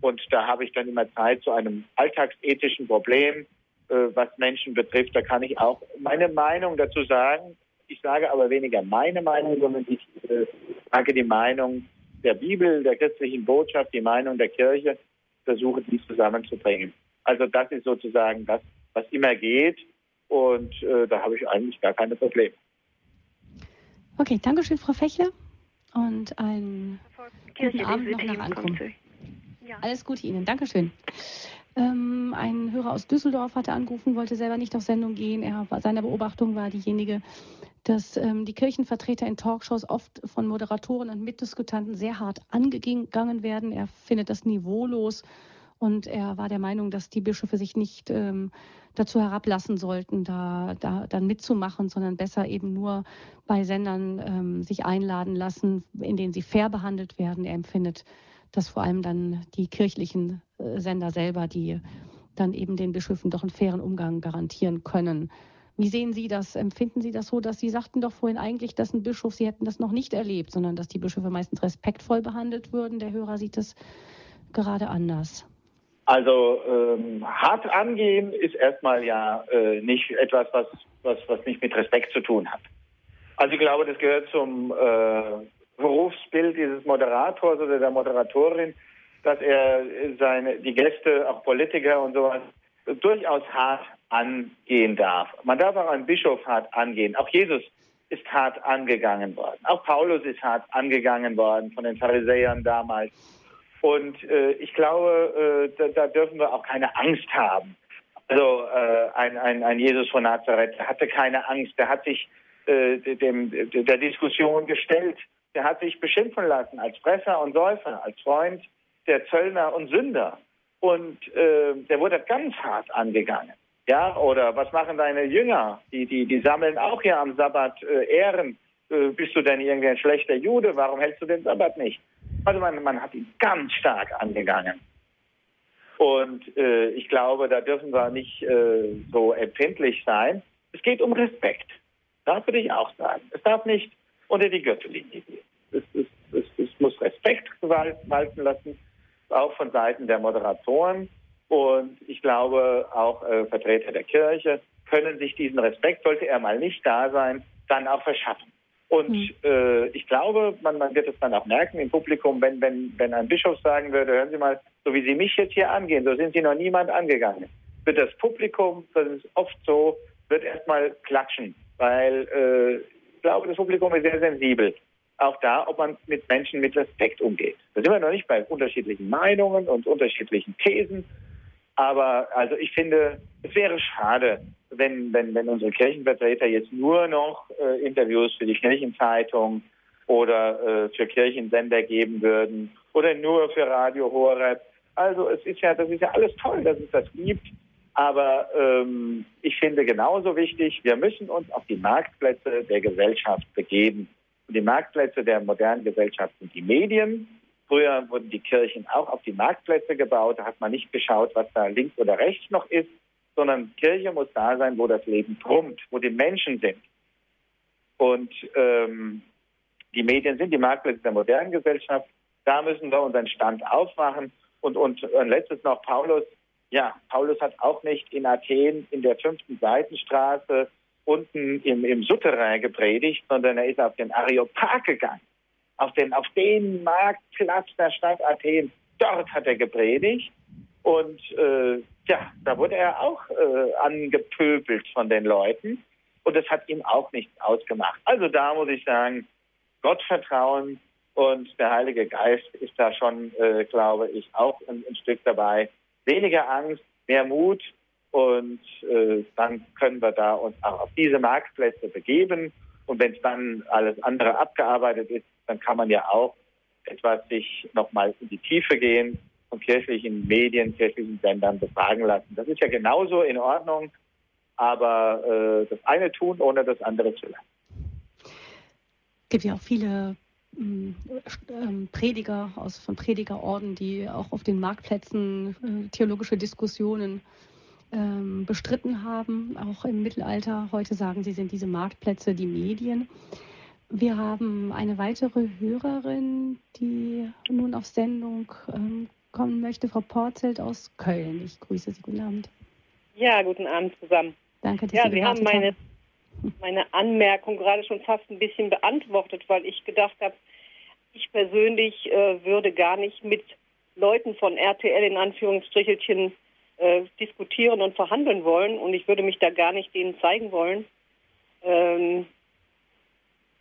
Und da habe ich dann immer Zeit zu einem alltagsethischen Problem, was Menschen betrifft. Da kann ich auch meine Meinung dazu sagen. Ich sage aber weniger meine Meinung, sondern ich äh, sage die Meinung der Bibel, der christlichen Botschaft, die Meinung der Kirche, versuche dies zusammenzubringen. Also das ist sozusagen das, was immer geht. Und äh, da habe ich eigentlich gar keine Probleme. Okay, danke schön, Frau Fechler und einen guten Abend noch nach Ankommen. Ja. Alles Gute Ihnen. Dankeschön. Ähm, ein Hörer aus Düsseldorf hatte angerufen, wollte selber nicht auf Sendung gehen. Er, seine Beobachtung war diejenige, dass ähm, die Kirchenvertreter in Talkshows oft von Moderatoren und Mitdiskutanten sehr hart angegangen werden. Er findet das niveaulos und er war der Meinung, dass die Bischöfe sich nicht ähm, dazu herablassen sollten, da, da dann mitzumachen, sondern besser eben nur bei Sendern ähm, sich einladen lassen, in denen sie fair behandelt werden. Er empfindet, dass vor allem dann die kirchlichen äh, Sender selber, die dann eben den Bischöfen doch einen fairen Umgang garantieren können. Wie sehen Sie das? Empfinden Sie das so, dass Sie sagten doch vorhin eigentlich, dass ein Bischof, Sie hätten das noch nicht erlebt, sondern dass die Bischöfe meistens respektvoll behandelt würden? Der Hörer sieht es gerade anders. Also ähm, hart angehen ist erstmal ja äh, nicht etwas, was, was, was nicht mit Respekt zu tun hat. Also ich glaube, das gehört zum äh, Berufsbild dieses Moderators oder der Moderatorin, dass er seine die Gäste, auch Politiker und sowas, durchaus hart angehen darf. Man darf auch einen Bischof hart angehen. Auch Jesus ist hart angegangen worden. Auch Paulus ist hart angegangen worden von den Pharisäern damals. Und äh, ich glaube, äh, da, da, dürfen wir auch keine Angst haben. Also äh, ein, ein, ein, Jesus von Nazareth hatte keine Angst, der hat sich äh, dem, der Diskussion gestellt, der hat sich beschimpfen lassen als Fresser und Säufer, als Freund der Zöllner und Sünder. Und äh, der wurde ganz hart angegangen. Ja, oder was machen deine Jünger? Die, die, die sammeln auch hier am Sabbat äh, Ehren. bist du denn irgendwie ein schlechter Jude? Warum hältst du den Sabbat nicht? Also man, man hat ihn ganz stark angegangen. Und äh, ich glaube, da dürfen wir nicht äh, so empfindlich sein. Es geht um Respekt. Würde ich auch sagen. Es darf nicht unter die Gürtellinie gehen. Es, es, es, es muss Respekt walten lassen, auch von Seiten der Moderatoren. Und ich glaube, auch äh, Vertreter der Kirche können sich diesen Respekt, sollte er mal nicht da sein, dann auch verschaffen. Und mhm. äh, ich glaube, man, man, wird es dann auch merken im Publikum, wenn, wenn, wenn ein Bischof sagen würde, hören Sie mal, so wie Sie mich jetzt hier angehen, so sind Sie noch niemand angegangen. Wird das Publikum, das ist oft so, wird erstmal klatschen, weil äh, glaube, das Publikum ist sehr sensibel. Auch da, ob man mit Menschen mit Respekt umgeht. Da sind wir noch nicht bei unterschiedlichen Meinungen und unterschiedlichen Thesen. Aber also ich finde, es wäre schade, wenn, wenn, wenn unsere Kirchenvertreter jetzt nur noch äh, Interviews für die Kirchenzeitung oder äh, für Kirchensender geben würden oder nur für Radio Horeb. Also es ist ja, das ist ja alles toll, dass es das gibt. Aber ähm, ich finde genauso wichtig, wir müssen uns auf die Marktplätze der Gesellschaft begeben. Und die Marktplätze der modernen Gesellschaft sind die Medien. Früher wurden die Kirchen auch auf die Marktplätze gebaut. Da hat man nicht geschaut, was da links oder rechts noch ist, sondern Kirche muss da sein, wo das Leben brummt, wo die Menschen sind. Und ähm, die Medien sind die Marktplätze der modernen Gesellschaft. Da müssen wir unseren Stand aufmachen. Und, und, und letztes noch Paulus. Ja, Paulus hat auch nicht in Athen in der fünften Seitenstraße unten im, im Souterrain gepredigt, sondern er ist auf den Areopag gegangen. Auf den, auf den Marktplatz der Stadt Athen. Dort hat er gepredigt. Und äh, ja, da wurde er auch äh, angepöbelt von den Leuten. Und das hat ihm auch nichts ausgemacht. Also da muss ich sagen, Gottvertrauen und der Heilige Geist ist da schon, äh, glaube ich, auch ein, ein, Stück dabei. Weniger Angst, mehr Mut und äh, dann können wir da uns auch auf diese Marktplätze begeben. Und wenn es dann alles andere abgearbeitet ist, dann kann man ja auch etwas sich nochmal in die Tiefe gehen, von kirchlichen Medien, kirchlichen Sendern befragen lassen. Das ist ja genauso in Ordnung, aber äh, das eine tun, ohne das andere zu lassen. Es gibt ja auch viele Prediger aus von Predigerorden, die auch auf den Marktplätzen äh, theologische Diskussionen ähm, bestritten haben, auch im Mittelalter. Heute sagen sie, sind diese Marktplätze die Medien. Wir haben eine weitere Hörerin, die nun auf Sendung ähm, kommen möchte, Frau Porzelt aus Köln. Ich grüße Sie. Guten Abend. Ja, guten Abend zusammen. Danke, dass ja, Sie, Sie haben meine, haben. Meine Anmerkung gerade schon fast ein bisschen beantwortet, weil ich gedacht habe, ich persönlich äh, würde gar nicht mit Leuten von RTL in Anführungsstrichelchen äh, diskutieren und verhandeln wollen und ich würde mich da gar nicht denen zeigen wollen. Ähm,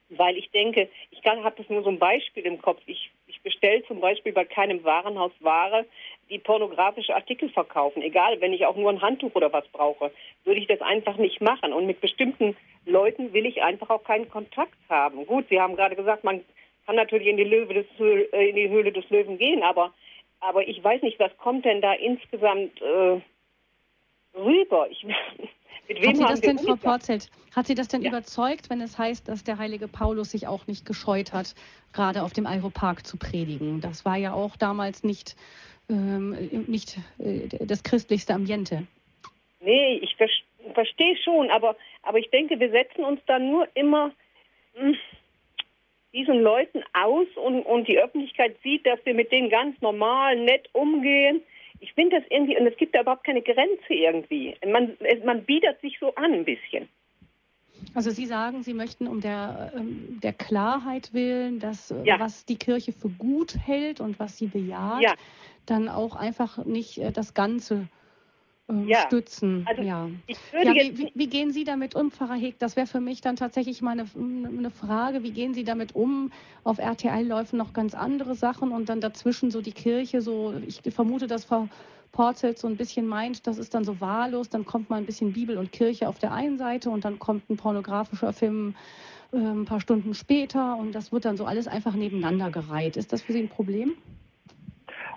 weil ich denke, ich habe das nur so ein Beispiel im Kopf. Ich, ich bestelle zum Beispiel bei keinem Warenhaus Ware, die pornografische Artikel verkaufen. Egal, wenn ich auch nur ein Handtuch oder was brauche, würde ich das einfach nicht machen. Und mit bestimmten Leuten will ich einfach auch keinen Kontakt haben. Gut, Sie haben gerade gesagt, man kann natürlich in die, Löwe des, äh, in die Höhle des Löwen gehen, aber, aber ich weiß nicht, was kommt denn da insgesamt äh, rüber? Ich, Mit wem hat Sie das denn, Frau Porzelt, hat Sie das denn ja. überzeugt, wenn es heißt, dass der heilige Paulus sich auch nicht gescheut hat, gerade auf dem Europark zu predigen? Das war ja auch damals nicht, ähm, nicht äh, das christlichste Ambiente. Nee, ich ver verstehe schon, aber, aber ich denke, wir setzen uns da nur immer mh, hm, diesen Leuten aus und, und die Öffentlichkeit sieht, dass wir mit denen ganz normal, nett umgehen ich finde das irgendwie, und es gibt da überhaupt keine Grenze irgendwie. Man, man bietet sich so an ein bisschen. Also Sie sagen, Sie möchten um der, ähm, der Klarheit willen, dass äh, ja. was die Kirche für gut hält und was sie bejaht, ja. Dann auch einfach nicht äh, das Ganze äh, ja. stützen. Also ja. ja wie, wie, gehen Sie damit um, Pfarrer Heg? Das wäre für mich dann tatsächlich mal eine, eine, Frage. Wie gehen Sie damit um? Auf RTL laufen noch ganz andere Sachen und dann dazwischen so die Kirche, so ich vermute, dass Frau Porzelt so ein bisschen meint, das ist dann so wahllos, dann kommt mal ein bisschen Bibel und Kirche auf der einen Seite und dann kommt ein pornografischer Film äh, ein paar Stunden später und das wird dann so alles einfach nebeneinander gereiht. Ist das für Sie ein Problem?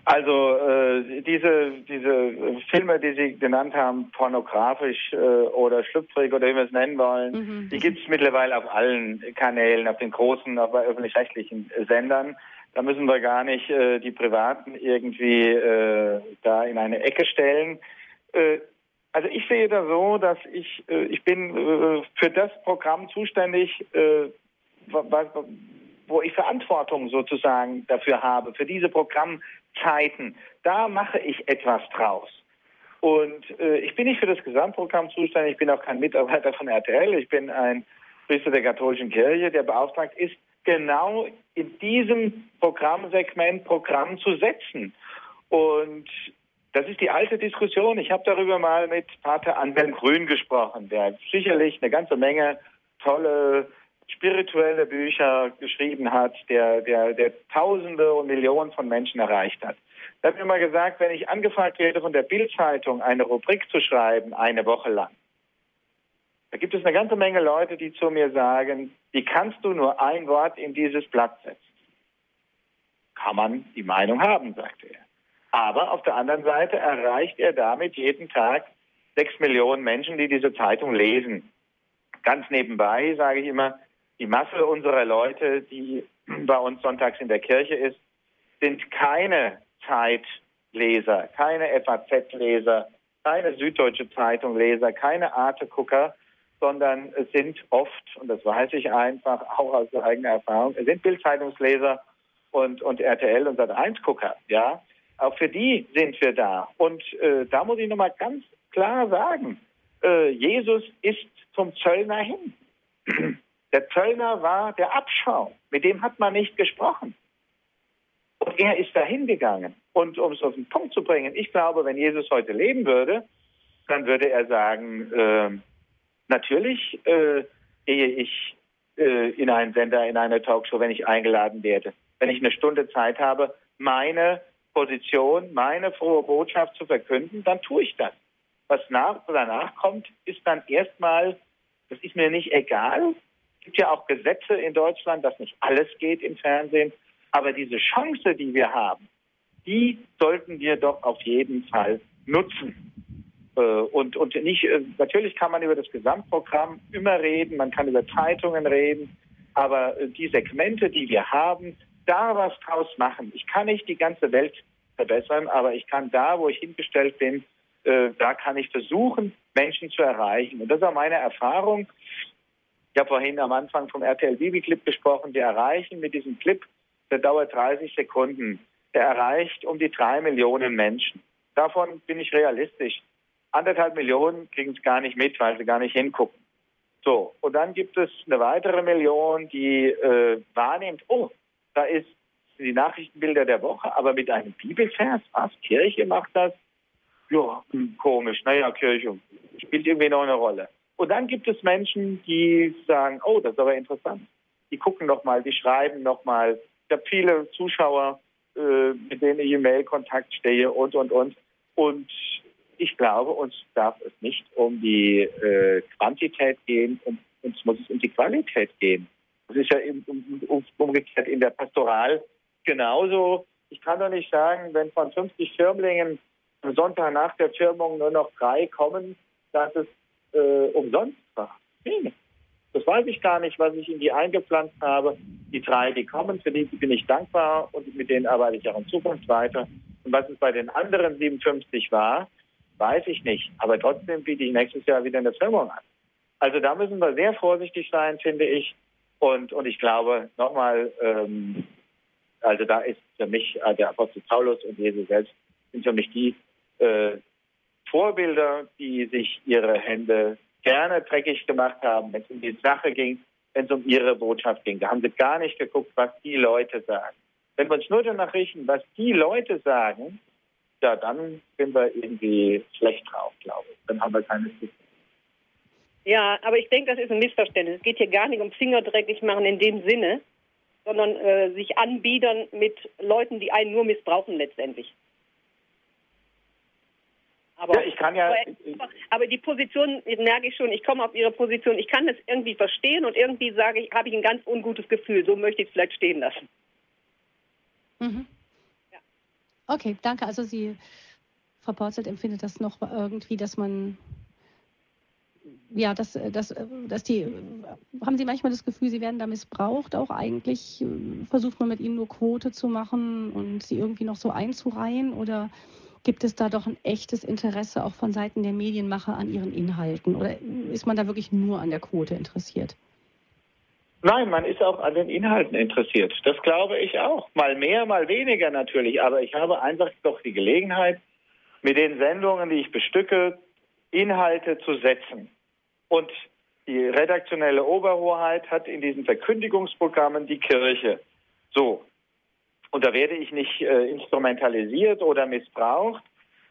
Also äh, diese, diese Filme, die Sie genannt haben, pornografisch äh, oder schlüpfrig oder wie wir es nennen wollen, mhm. die gibt es mittlerweile auf allen Kanälen, auf den großen, auf öffentlich-rechtlichen Sendern. Da müssen wir gar nicht äh, die Privaten irgendwie äh, da in eine Ecke stellen. Äh, also ich sehe da so, dass ich, äh, ich bin äh, für das Programm zuständig, äh, wo ich Verantwortung sozusagen dafür habe, für diese Programmzeiten. Da mache ich etwas draus. Und äh, ich bin nicht für das Gesamtprogramm zuständig, ich bin auch kein Mitarbeiter von RTL, ich bin ein Priester der katholischen Kirche, der beauftragt ist, genau in diesem Programmsegment Programm zu setzen. Und das ist die alte Diskussion. Ich habe darüber mal mit Pater Anselm Grün gesprochen, der sicherlich eine ganze Menge tolle spirituelle Bücher geschrieben hat, der, der, der Tausende und Millionen von Menschen erreicht hat. Er hat mir mal gesagt, wenn ich angefragt werde, von der Bildzeitung eine Rubrik zu schreiben, eine Woche lang, da gibt es eine ganze Menge Leute, die zu mir sagen, wie kannst du nur ein Wort in dieses Blatt setzen? Kann man die Meinung haben, sagte er. Aber auf der anderen Seite erreicht er damit jeden Tag sechs Millionen Menschen, die diese Zeitung lesen. Ganz nebenbei sage ich immer, die Masse unserer Leute, die bei uns sonntags in der Kirche ist, sind keine Zeitleser, keine FAZ-Leser, keine Süddeutsche Zeitung-Leser, keine Arte-Gucker, sondern es sind oft, und das weiß ich einfach auch aus eigener Erfahrung, es sind Bildzeitungsleser und, und RTL und Sat1-Gucker, ja. Auch für die sind wir da. Und äh, da muss ich nochmal ganz klar sagen, äh, Jesus ist zum Zöllner hin. Der Zöllner war der Abschau, mit dem hat man nicht gesprochen. Und er ist dahin gegangen. Und um es auf den Punkt zu bringen, ich glaube, wenn Jesus heute leben würde, dann würde er sagen, äh, natürlich äh, gehe ich äh, in einen Sender, in eine Talkshow, wenn ich eingeladen werde. Wenn ich eine Stunde Zeit habe, meine Position, meine frohe Botschaft zu verkünden, dann tue ich das. Was nach, danach kommt, ist dann erstmal, das ist mir nicht egal, gibt ja auch Gesetze in Deutschland, dass nicht alles geht im Fernsehen. Aber diese Chance, die wir haben, die sollten wir doch auf jeden Fall nutzen. Äh, und, und nicht, äh, natürlich kann man über das Gesamtprogramm immer reden, man kann über Zeitungen reden, aber äh, die Segmente, die wir haben, da was draus machen. Ich kann nicht die ganze Welt verbessern, aber ich kann da, wo ich hingestellt bin, da kann ich versuchen, Menschen zu erreichen. Und das ist auch meine Erfahrung. Ich habe vorhin am Anfang vom RTL Bibi Clip gesprochen. Wir erreichen mit diesem Clip, der dauert 30 Sekunden, der erreicht um die drei Millionen Menschen. Davon bin ich realistisch. Anderthalb Millionen kriegen es gar nicht mit, weil sie gar nicht hingucken. So, und dann gibt es eine weitere Million, die äh, wahrnimmt, oh, da ist die Nachrichtenbilder der Woche, aber mit einem Bibelvers, was? Kirche macht das? Ja, hm, komisch, naja, Kirche spielt irgendwie noch eine Rolle. Und dann gibt es Menschen, die sagen, oh, das ist aber interessant. Die gucken nochmal, die schreiben nochmal. Ich habe viele Zuschauer, äh, mit denen ich im Mail-Kontakt stehe und, und, und. Und ich glaube, uns darf es nicht um die äh, Quantität gehen, um, uns muss es um die Qualität gehen. Das ist ja im, um, umgekehrt in der Pastoral genauso. Ich kann doch nicht sagen, wenn von 50 Firmlingen am Sonntag nach der Firmung nur noch drei kommen, dass es äh, umsonst war. Nee. Das weiß ich gar nicht, was ich in die eingepflanzt habe. Die drei, die kommen, für die bin ich dankbar und mit denen arbeite ich auch in Zukunft weiter. Und was es bei den anderen 57 war, weiß ich nicht. Aber trotzdem biete ich nächstes Jahr wieder eine Firmung an. Also da müssen wir sehr vorsichtig sein, finde ich. Und, und ich glaube, nochmal, ähm, also da ist für mich äh, der Apostel Paulus und Jesus selbst sind für mich die äh, Vorbilder, die sich ihre Hände gerne dreckig gemacht haben, wenn es um die Sache ging, wenn es um ihre Botschaft ging. Da haben sie gar nicht geguckt, was die Leute sagen. Wenn wir uns nur danach richten, was die Leute sagen, ja, dann sind wir irgendwie schlecht drauf, glaube ich. Dann haben wir keine Zukunft. Ja, aber ich denke, das ist ein Missverständnis. Es geht hier gar nicht um Fingerdreckig machen in dem Sinne, sondern äh, sich anbiedern mit Leuten, die einen nur missbrauchen letztendlich. Aber, ja, ich kann ja. Aber, aber, die Position merke ich schon. Ich komme auf Ihre Position. Ich kann das irgendwie verstehen und irgendwie sage ich, habe ich ein ganz ungutes Gefühl. So möchte ich es vielleicht stehen lassen. Mhm. Okay, danke. Also Sie, Frau Porzelt, empfindet das noch irgendwie, dass man, ja, dass, dass, dass die, haben Sie manchmal das Gefühl, Sie werden da missbraucht auch eigentlich? Versucht man mit Ihnen nur Quote zu machen und Sie irgendwie noch so einzureihen oder gibt es da doch ein echtes Interesse auch von Seiten der Medienmacher an ihren Inhalten oder ist man da wirklich nur an der Quote interessiert? Nein, man ist auch an den Inhalten interessiert. Das glaube ich auch. Mal mehr, mal weniger natürlich. Aber ich habe einfach doch die Gelegenheit, mit den Sendungen, die ich bestücke, Inhalte zu setzen. Und die redaktionelle Oberhoheit hat in diesen Verkündigungsprogrammen die Kirche. So. Und da werde ich nicht äh, instrumentalisiert oder missbraucht,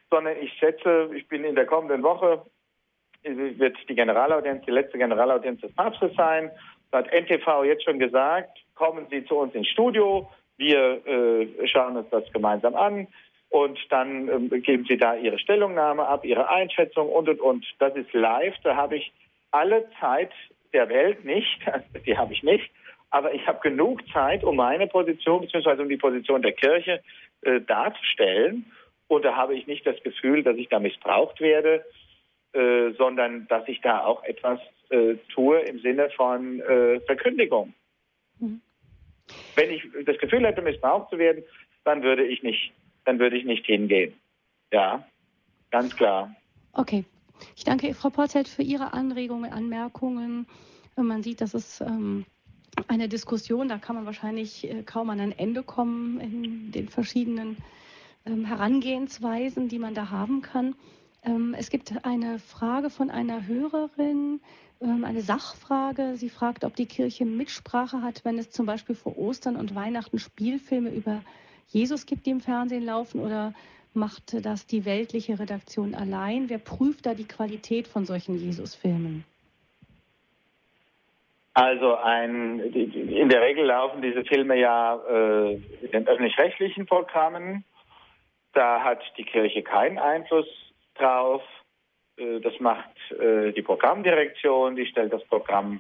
sondern ich setze, ich bin in der kommenden Woche, wird die Generalaudienz, die letzte Generalaudienz des Papstes sein hat NTV jetzt schon gesagt, kommen Sie zu uns ins Studio, wir äh, schauen uns das gemeinsam an und dann ähm, geben Sie da Ihre Stellungnahme ab, Ihre Einschätzung und, und, und. Das ist live, da habe ich alle Zeit der Welt nicht, die habe ich nicht, aber ich habe genug Zeit, um meine Position bzw. um die Position der Kirche äh, darzustellen. Und da habe ich nicht das Gefühl, dass ich da missbraucht werde, äh, sondern dass ich da auch etwas äh, tue im Sinne von äh, Verkündigung. Mhm. Wenn ich das Gefühl hätte, missbraucht zu werden, dann würde ich nicht, dann würde ich nicht hingehen. Ja, ganz klar. Okay. Ich danke Frau Porzelt für Ihre Anregungen, Anmerkungen. Man sieht, dass es ähm, eine Diskussion, da kann man wahrscheinlich äh, kaum an ein Ende kommen in den verschiedenen ähm, Herangehensweisen, die man da haben kann. Ähm, es gibt eine Frage von einer Hörerin, ähm, eine Sachfrage. Sie fragt, ob die Kirche Mitsprache hat, wenn es zum Beispiel vor Ostern und Weihnachten Spielfilme über Jesus gibt, die im Fernsehen laufen, oder macht das die weltliche Redaktion allein? Wer prüft da die Qualität von solchen Jesus-Filmen? Also ein, in der Regel laufen diese Filme ja äh, in den öffentlich-rechtlichen Programmen. Da hat die Kirche keinen Einfluss drauf. Äh, das macht äh, die Programmdirektion, die stellt das Programm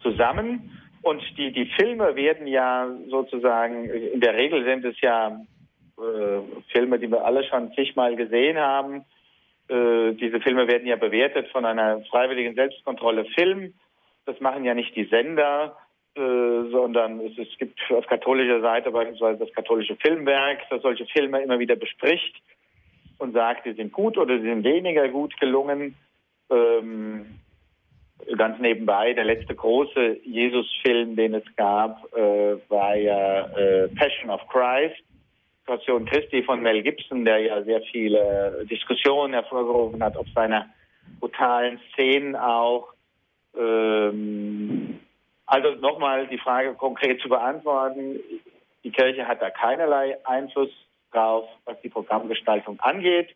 zusammen Und die, die Filme werden ja sozusagen, in der Regel sind es ja äh, Filme, die wir alle schon zigmal gesehen haben. Äh, diese Filme werden ja bewertet von einer freiwilligen Selbstkontrolle Film. Das machen ja nicht die Sender, äh, sondern es, es gibt auf katholischer Seite beispielsweise das katholische Filmwerk, das solche Filme immer wieder bespricht und sagt, die sind gut oder sie sind weniger gut gelungen. Ähm, ganz nebenbei, der letzte große Jesus-Film, den es gab, äh, war ja äh, Passion of Christ. Passion Christi von Mel Gibson, der ja sehr viele Diskussionen hervorgerufen hat, ob seine brutalen Szenen auch. Ähm, also nochmal die Frage konkret zu beantworten. Die Kirche hat da keinerlei Einfluss drauf, was die Programmgestaltung angeht.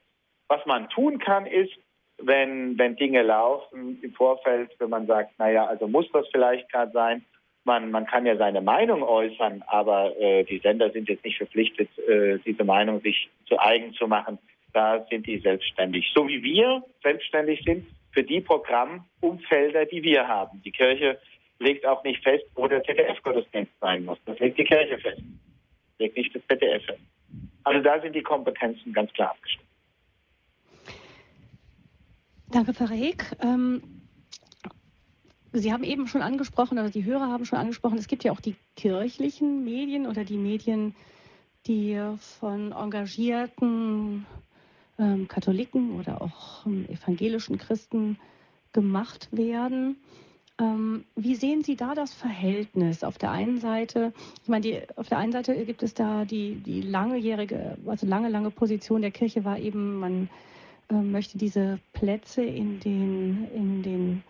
Was man tun kann, ist, wenn, wenn Dinge laufen im Vorfeld, wenn man sagt, naja, also muss das vielleicht gerade sein, man, man kann ja seine Meinung äußern, aber äh, die Sender sind jetzt nicht verpflichtet, äh, diese Meinung sich zu eigen zu machen. Da sind die selbstständig. So wie wir selbstständig sind für die Programmumfelder, die wir haben. Die Kirche legt auch nicht fest, wo der ZDF-Gottesdienst sein muss. Das legt die Kirche fest. Legt nicht das ZDF fest. Also da sind die Kompetenzen ganz klar abgestimmt. Danke, Heek. Ähm, Sie haben eben schon angesprochen, oder die Hörer haben schon angesprochen, es gibt ja auch die kirchlichen Medien oder die Medien, die von engagierten ähm, Katholiken oder auch ähm, evangelischen Christen gemacht werden. Ähm, wie sehen Sie da das Verhältnis? Auf der einen Seite, ich meine, die, auf der einen Seite gibt es da die, die langjährige, also lange, lange Position der Kirche war eben, man äh, möchte diese Plätze in den, in den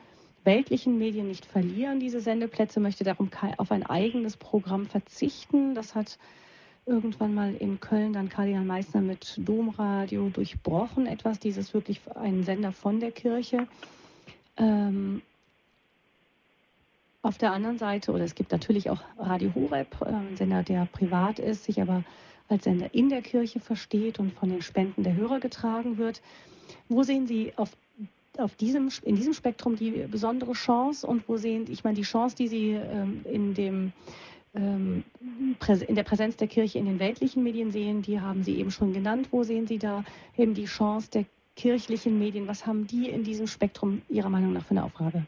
weltlichen Medien nicht verlieren, diese Sendeplätze, möchte darum auf ein eigenes Programm verzichten. Das hat irgendwann mal in Köln dann Kardinal Meissner mit Domradio durchbrochen, etwas, dieses wirklich ein Sender von der Kirche. Ähm, auf der anderen Seite, oder es gibt natürlich auch Radio Horeb, äh, ein Sender, der privat ist, sich aber als Sender in der Kirche versteht und von den Spenden der Hörer getragen wird. Wo sehen Sie auf auf diesem, in diesem Spektrum die besondere Chance und wo sehen, ich meine, die Chance, die Sie ähm, in, dem, in der Präsenz der Kirche in den weltlichen Medien sehen, die haben Sie eben schon genannt. Wo sehen Sie da eben die Chance der kirchlichen Medien? Was haben die in diesem Spektrum Ihrer Meinung nach für eine Aufgabe?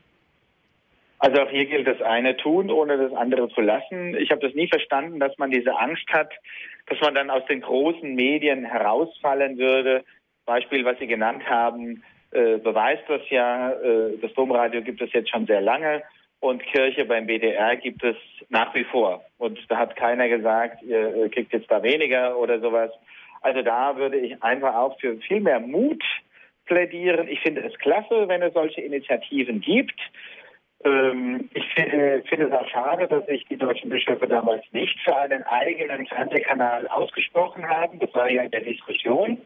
Also auch hier gilt das eine tun, ohne das andere zu lassen. Ich habe das nie verstanden, dass man diese Angst hat, dass man dann aus den großen Medien herausfallen würde. Beispiel, was Sie genannt haben, äh, beweist das ja. Äh, das Domradio gibt es jetzt schon sehr lange und Kirche beim BDR gibt es nach wie vor. Und da hat keiner gesagt, ihr kriegt jetzt da weniger oder sowas. Also da würde ich einfach auch für viel mehr Mut plädieren. Ich finde es klasse, wenn es solche Initiativen gibt. Ähm, ich finde, finde es auch schade, dass sich die deutschen Bischöfe damals nicht für einen eigenen Fernsehkanal ausgesprochen haben. Das war ja in der Diskussion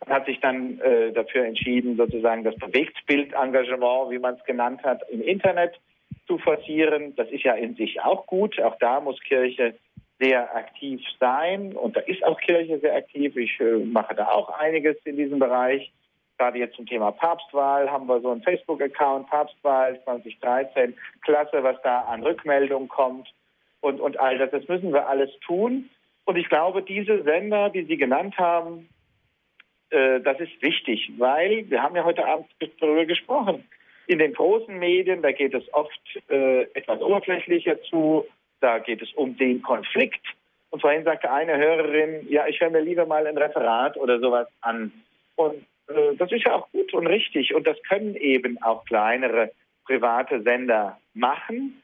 und hat sich dann äh, dafür entschieden, sozusagen das Bewegtbildengagement, wie man es genannt hat, im Internet zu forcieren. Das ist ja in sich auch gut. Auch da muss Kirche sehr aktiv sein und da ist auch Kirche sehr aktiv. Ich äh, mache da auch einiges in diesem Bereich. Gerade jetzt zum Thema Papstwahl haben wir so einen Facebook-Account, Papstwahl 2013. Klasse, was da an Rückmeldungen kommt und, und all das. Das müssen wir alles tun. Und ich glaube, diese Sender, die Sie genannt haben, äh, das ist wichtig, weil wir haben ja heute Abend darüber gesprochen. In den großen Medien, da geht es oft äh, etwas oberflächlicher zu, da geht es um den Konflikt. Und vorhin sagte eine Hörerin, ja, ich höre mir lieber mal ein Referat oder sowas an. Und äh, das ist ja auch gut und richtig. Und das können eben auch kleinere private Sender machen.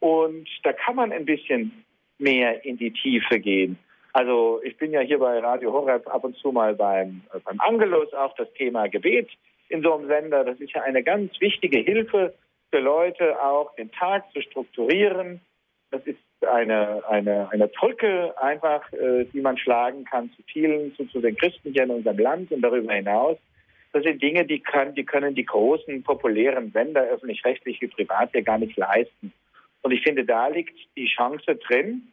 Und da kann man ein bisschen mehr in die Tiefe gehen. Also ich bin ja hier bei Radio Horeb ab und zu mal beim, äh, beim Angelus auch das Thema Gebet in so einem Sender. Das ist ja eine ganz wichtige Hilfe für Leute auch, den Tag zu strukturieren. Das ist eine, eine, eine Brücke einfach, äh, die man schlagen kann zu vielen, zu, zu den Christen hier in unserem Land und darüber hinaus. Das sind Dinge, die, kann, die können die großen, populären Sender, öffentlich-rechtlich wie privat, ja gar nicht leisten. Und ich finde, da liegt die Chance drin,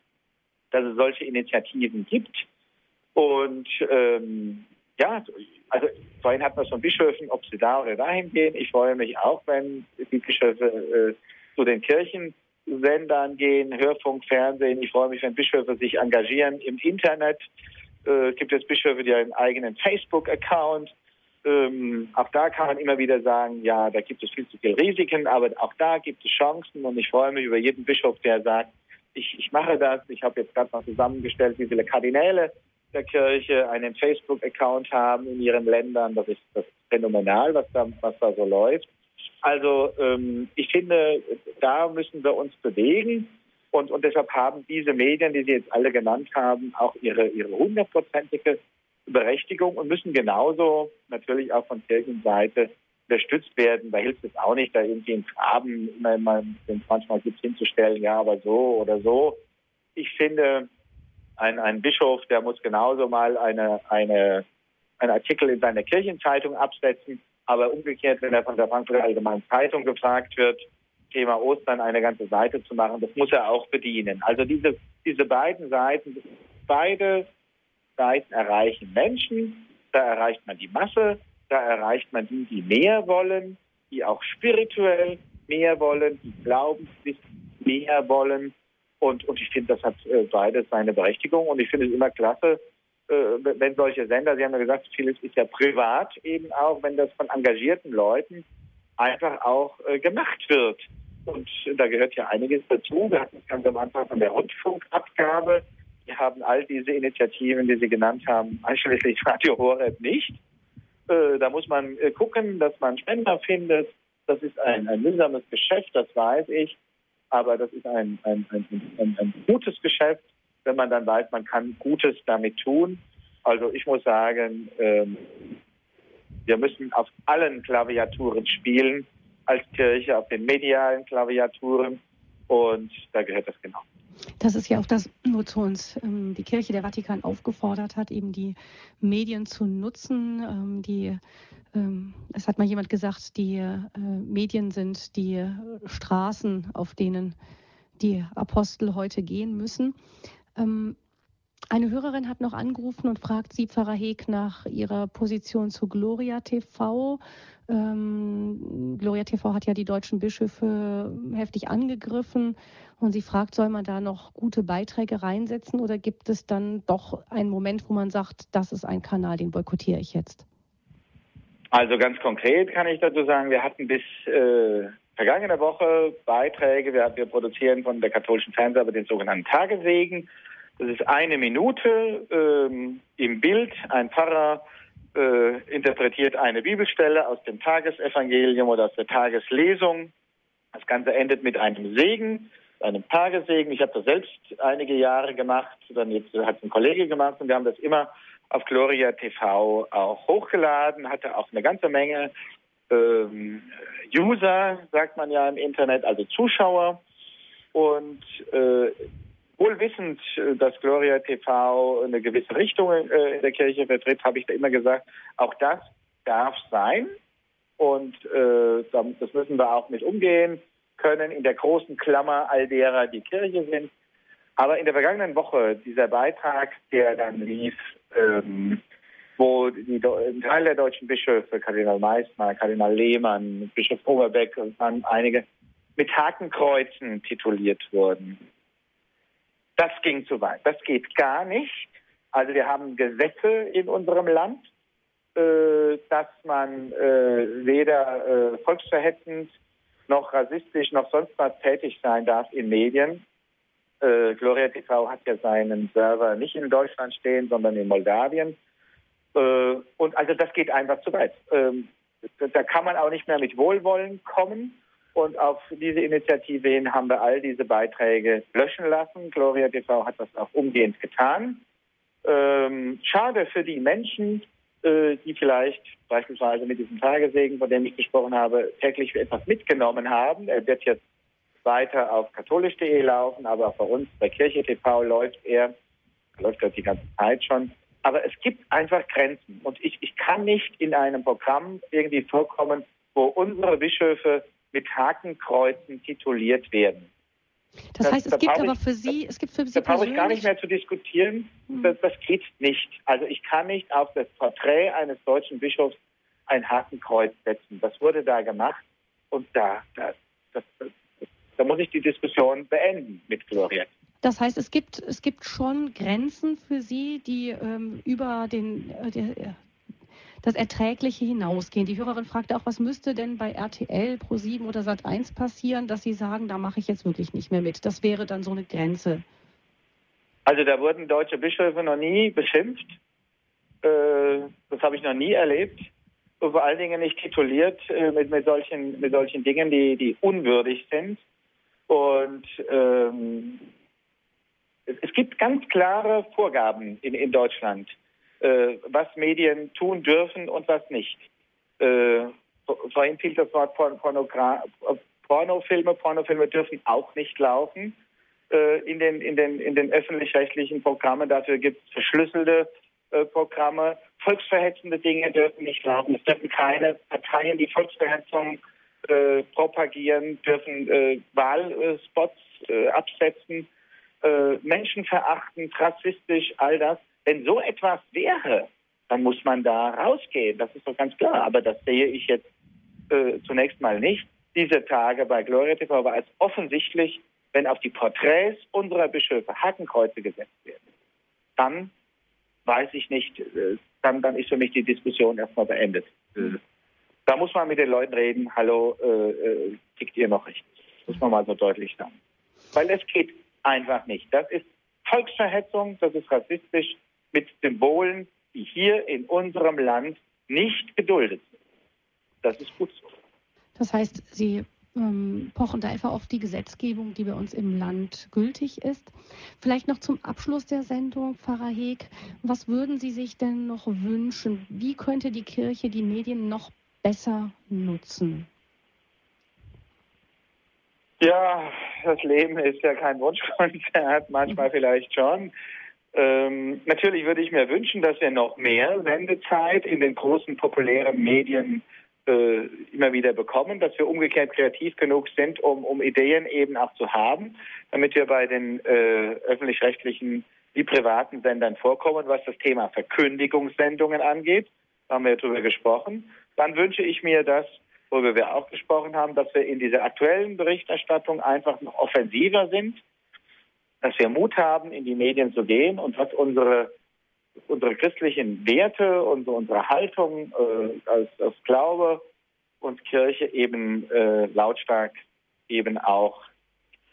dass es solche Initiativen gibt. Und ähm, ja, also vorhin hat man von Bischöfen, ob sie da oder dahin gehen. Ich freue mich auch, wenn die Bischöfe äh, zu den Kirchen Sendern gehen, Hörfunk, Fernsehen. Ich freue mich, wenn Bischöfe sich engagieren im Internet. Äh, gibt es Bischöfe, die einen eigenen Facebook-Account. Ähm, auch da kann man immer wieder sagen, ja, da gibt es viel zu viele Risiken, aber auch da gibt es Chancen und ich freue mich über jeden Bischof, der sagt, ich, ich mache das. Ich habe jetzt gerade mal zusammengestellt, wie viele Kardinäle der Kirche einen Facebook-Account haben in ihren Ländern. Das ist, das ist phänomenal, was da, was da so läuft. Also ähm, ich finde, da müssen wir uns bewegen. Und, und deshalb haben diese Medien, die Sie jetzt alle genannt haben, auch ihre, ihre hundertprozentige Berechtigung und müssen genauso natürlich auch von Kirchenseite unterstützt werden. Da hilft es auch nicht, da irgendwie in Farben, wenn es manchmal gibt, hinzustellen, ja, aber so oder so. Ich finde, ein, ein Bischof, der muss genauso mal eine, eine, einen Artikel in seiner Kirchenzeitung absetzen, aber umgekehrt, wenn er von der Frankfurter Allgemeinen Zeitung gefragt wird, Thema Ostern eine ganze Seite zu machen, das muss er auch bedienen. Also diese, diese beiden Seiten, beide Seiten erreichen Menschen, da erreicht man die Masse, da erreicht man die, die mehr wollen, die auch spirituell mehr wollen, die glaubenswissen mehr wollen. Und, und ich finde, das hat äh, beides seine Berechtigung. Und ich finde es immer klasse, äh, wenn solche Sender, Sie haben ja gesagt, vieles ist ja privat eben auch, wenn das von engagierten Leuten einfach auch äh, gemacht wird. Und da gehört ja einiges dazu. Wir hatten es ganz am Anfang von der Rundfunkabgabe. Wir haben all diese Initiativen, die Sie genannt haben, einschließlich Radio Horeb nicht. Da muss man gucken, dass man Spender findet. Das ist ein, ein mühsames Geschäft, das weiß ich. Aber das ist ein, ein, ein, ein gutes Geschäft, wenn man dann weiß, man kann Gutes damit tun. Also ich muss sagen, ähm, wir müssen auf allen Klaviaturen spielen als Kirche, auf den medialen Klaviaturen. Und da gehört das genau. Das ist ja auch das, wozu uns ähm, die Kirche der Vatikan aufgefordert hat, eben die Medien zu nutzen. Ähm, die, ähm, es hat mal jemand gesagt, die äh, Medien sind die Straßen, auf denen die Apostel heute gehen müssen. Ähm, eine Hörerin hat noch angerufen und fragt Sie, Pfarrer Heek, nach Ihrer Position zu Gloria TV. Ähm, Gloria TV hat ja die deutschen Bischöfe heftig angegriffen und sie fragt, soll man da noch gute Beiträge reinsetzen oder gibt es dann doch einen Moment, wo man sagt, das ist ein Kanal, den boykottiere ich jetzt? Also ganz konkret kann ich dazu sagen, wir hatten bis äh, vergangene Woche Beiträge, wir, wir produzieren von der katholischen Fernseharbeit den sogenannten Tageswegen. Das ist eine Minute ähm, im Bild. Ein Pfarrer äh, interpretiert eine Bibelstelle aus dem Tagesevangelium oder aus der Tageslesung. Das Ganze endet mit einem Segen, einem Tagessegen. Ich habe das selbst einige Jahre gemacht, dann jetzt hat ein Kollege gemacht und wir haben das immer auf Gloria TV auch hochgeladen, hatte auch eine ganze Menge ähm, User, sagt man ja im Internet, also Zuschauer. Und äh, wohl wissend, äh, dass Gloria TV eine gewisse Richtung äh, in der Kirche vertritt, habe ich da immer gesagt, auch das darf sein. Und äh, das müssen wir auch mit umgehen können in der großen Klammer all derer, die Kirche sind. Aber in der vergangenen Woche, dieser Beitrag, der dann lief, ähm, wo die, ein Teil der deutschen Bischöfe, Kardinal Meissner, Kardinal Lehmann, Bischof Oberbeck und dann einige mit Hakenkreuzen tituliert wurden. Das ging zu weit. Das geht gar nicht. Also wir haben Gesetze in unserem Land, äh, dass man äh, weder äh, volksverhetzend noch rassistisch noch sonst was tätig sein darf in Medien. Äh, Gloria TV hat ja seinen Server nicht in Deutschland stehen, sondern in Moldawien. Äh, und also das geht einfach zu weit. Ähm, da kann man auch nicht mehr mit Wohlwollen kommen. Und auf diese Initiative hin haben wir all diese Beiträge löschen lassen. Gloria TV hat das auch umgehend getan. Ähm, schade für die Menschen, äh, die vielleicht beispielsweise mit diesem Tagesegen, von dem ich gesprochen habe, täglich etwas mitgenommen haben. Er wird jetzt weiter auf katholisch.de laufen, aber auch bei uns bei Kirche TV läuft er, läuft er die ganze Zeit schon. Aber es gibt einfach Grenzen. Und ich, ich kann nicht in einem Programm irgendwie vorkommen, wo unsere Bischöfe mit Hakenkreuzen tituliert werden. Das, das heißt, es da gibt aber für Sie, es gibt für Sie Da brauche ich gar nicht mehr zu diskutieren. Hm. Das, das, geht nicht. Also ich kann nicht auf das Porträt eines deutschen Bischofs ein Hakenkreuz setzen. Das wurde da gemacht und da, da das, Da muss ich die Diskussion beenden mit Gloria. Das heißt, es gibt, es gibt schon Grenzen für Sie, die ähm, über den, äh, das Erträgliche hinausgehen. Die Hörerin fragte auch, was müsste denn bei RTL, Pro7 oder Sat1 passieren, dass Sie sagen, da mache ich jetzt wirklich nicht mehr mit. Das wäre dann so eine Grenze. Also da wurden deutsche Bischöfe noch nie beschimpft. Äh, das habe ich noch nie erlebt. Und vor allen Dingen nicht tituliert äh, mit, mit, solchen, mit solchen Dingen, die, die unwürdig sind. Und ähm, es gibt ganz klare Vorgaben in, in Deutschland, äh, was Medien tun dürfen und was nicht. Äh, vorhin fiel das Wort Pornogra Pornofilme. Pornofilme dürfen auch nicht laufen äh, in den, in den, in den öffentlich-rechtlichen Programmen. Dafür gibt es verschlüsselte äh, Programme. Volksverhetzende Dinge dürfen nicht laufen. Es dürfen keine Parteien, die Volksverhetzung äh, propagieren, dürfen äh, Wahlspots absetzen, menschenverachtend, rassistisch, all das. Wenn so etwas wäre, dann muss man da rausgehen. Das ist doch ganz klar. Aber das sehe ich jetzt äh, zunächst mal nicht. Diese Tage bei Gloria TV aber als offensichtlich, wenn auf die Porträts unserer Bischöfe Hakenkreuze gesetzt werden, dann weiß ich nicht, äh, dann, dann ist für mich die Diskussion erstmal beendet. Äh, da muss man mit den Leuten reden, hallo, äh, äh, tickt ihr noch richtig? Muss man mal so deutlich sagen. Weil es geht einfach nicht. Das ist Volksverhetzung, das ist rassistisch mit Symbolen, die hier in unserem Land nicht geduldet sind. Das ist gut so. Das heißt, Sie ähm, pochen da einfach auf die Gesetzgebung, die bei uns im Land gültig ist. Vielleicht noch zum Abschluss der Sendung, Pfarrer Heek, was würden Sie sich denn noch wünschen? Wie könnte die Kirche die Medien noch besser nutzen? Ja, das Leben ist ja kein Wunschkonzert, manchmal vielleicht schon. Ähm, natürlich würde ich mir wünschen, dass wir noch mehr Sendezeit in den großen populären Medien äh, immer wieder bekommen, dass wir umgekehrt kreativ genug sind, um, um Ideen eben auch zu haben, damit wir bei den äh, öffentlich-rechtlichen wie privaten Sendern vorkommen, was das Thema Verkündigungssendungen angeht. Da haben wir darüber gesprochen. Dann wünsche ich mir, dass, worüber wir auch gesprochen haben, dass wir in dieser aktuellen Berichterstattung einfach noch offensiver sind, dass wir Mut haben, in die Medien zu gehen und was unsere unsere christlichen Werte, unsere, unsere Haltung äh, als, als Glaube und Kirche eben äh, lautstark eben auch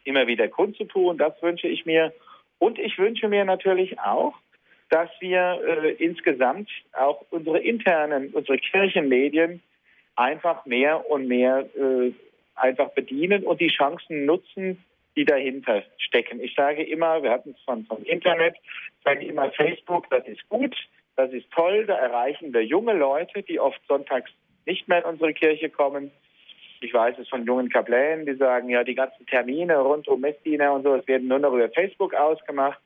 immer wieder kundzutun. Das wünsche ich mir. Und ich wünsche mir natürlich auch, dass wir äh, insgesamt auch unsere internen, unsere Kirchenmedien einfach mehr und mehr äh, einfach bedienen und die Chancen nutzen, die dahinter stecken. Ich sage immer, wir hatten es von, vom Internet, ich sage immer, Facebook, das ist gut, das ist toll, da erreichen wir junge Leute, die oft sonntags nicht mehr in unsere Kirche kommen. Ich weiß es von jungen Kaplänen, die sagen, ja, die ganzen Termine rund um Messdiener und so, es werden nur noch über Facebook ausgemacht.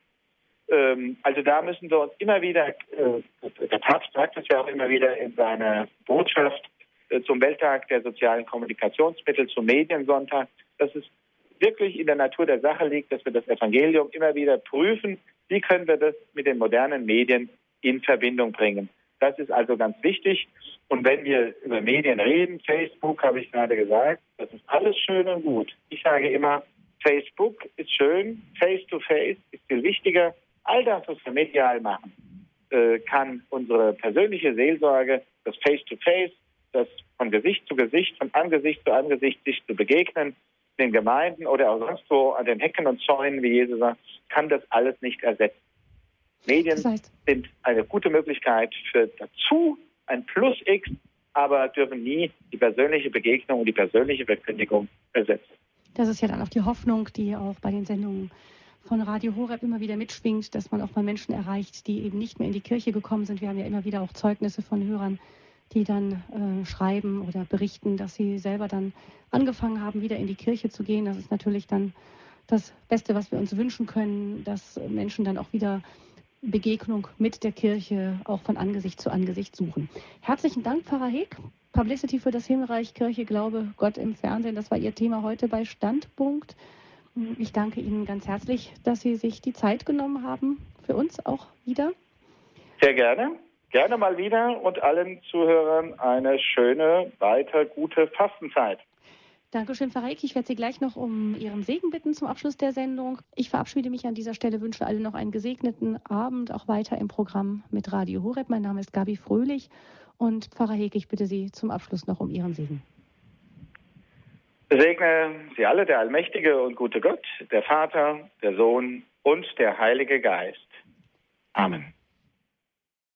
Ähm, also da müssen wir uns immer wieder, äh, der Papst sagt es ja auch immer wieder in seiner Botschaft äh, zum Welttag der sozialen Kommunikationsmittel, zum Mediensonntag, dass es wirklich in der Natur der Sache liegt, dass wir das Evangelium immer wieder prüfen, wie können wir das mit den modernen Medien in Verbindung bringen. Das ist also ganz wichtig. Und wenn wir über Medien reden, Facebook habe ich gerade gesagt, das ist alles schön und gut. Ich sage immer, Facebook ist schön, Face-to-Face -face ist viel wichtiger. All das, was wir medial machen, äh, kann unsere persönliche Seelsorge, das Face-to-Face, -face, das von Gesicht zu Gesicht, von Angesicht zu Angesicht sich zu begegnen, den Gemeinden oder auch sonst wo an den Hecken und Zäunen, wie Jesus sagt, kann das alles nicht ersetzen. Medien das heißt, sind eine gute Möglichkeit für dazu, ein Plus X, aber dürfen nie die persönliche Begegnung und die persönliche Verkündigung ersetzen. Das ist ja dann auch die Hoffnung, die auch bei den Sendungen von Radio Horeb immer wieder mitschwingt, dass man auch mal Menschen erreicht, die eben nicht mehr in die Kirche gekommen sind. Wir haben ja immer wieder auch Zeugnisse von Hörern, die dann äh, schreiben oder berichten, dass sie selber dann angefangen haben, wieder in die Kirche zu gehen. Das ist natürlich dann das Beste, was wir uns wünschen können, dass Menschen dann auch wieder Begegnung mit der Kirche auch von Angesicht zu Angesicht suchen. Herzlichen Dank, Pfarrer Heek. Publicity für das Himmelreich, Kirche, Glaube, Gott im Fernsehen. Das war Ihr Thema heute bei Standpunkt. Ich danke Ihnen ganz herzlich, dass Sie sich die Zeit genommen haben, für uns auch wieder. Sehr gerne. Gerne mal wieder und allen Zuhörern eine schöne, weiter gute Fastenzeit. Dankeschön, Frau Reik. Ich werde Sie gleich noch um Ihren Segen bitten zum Abschluss der Sendung. Ich verabschiede mich an dieser Stelle, wünsche alle noch einen gesegneten Abend, auch weiter im Programm mit Radio Horeb. Mein Name ist Gabi Fröhlich und Pfarrer Heg, ich bitte Sie zum Abschluss noch um Ihren Segen. Segne Sie alle, der allmächtige und gute Gott, der Vater, der Sohn und der Heilige Geist. Amen.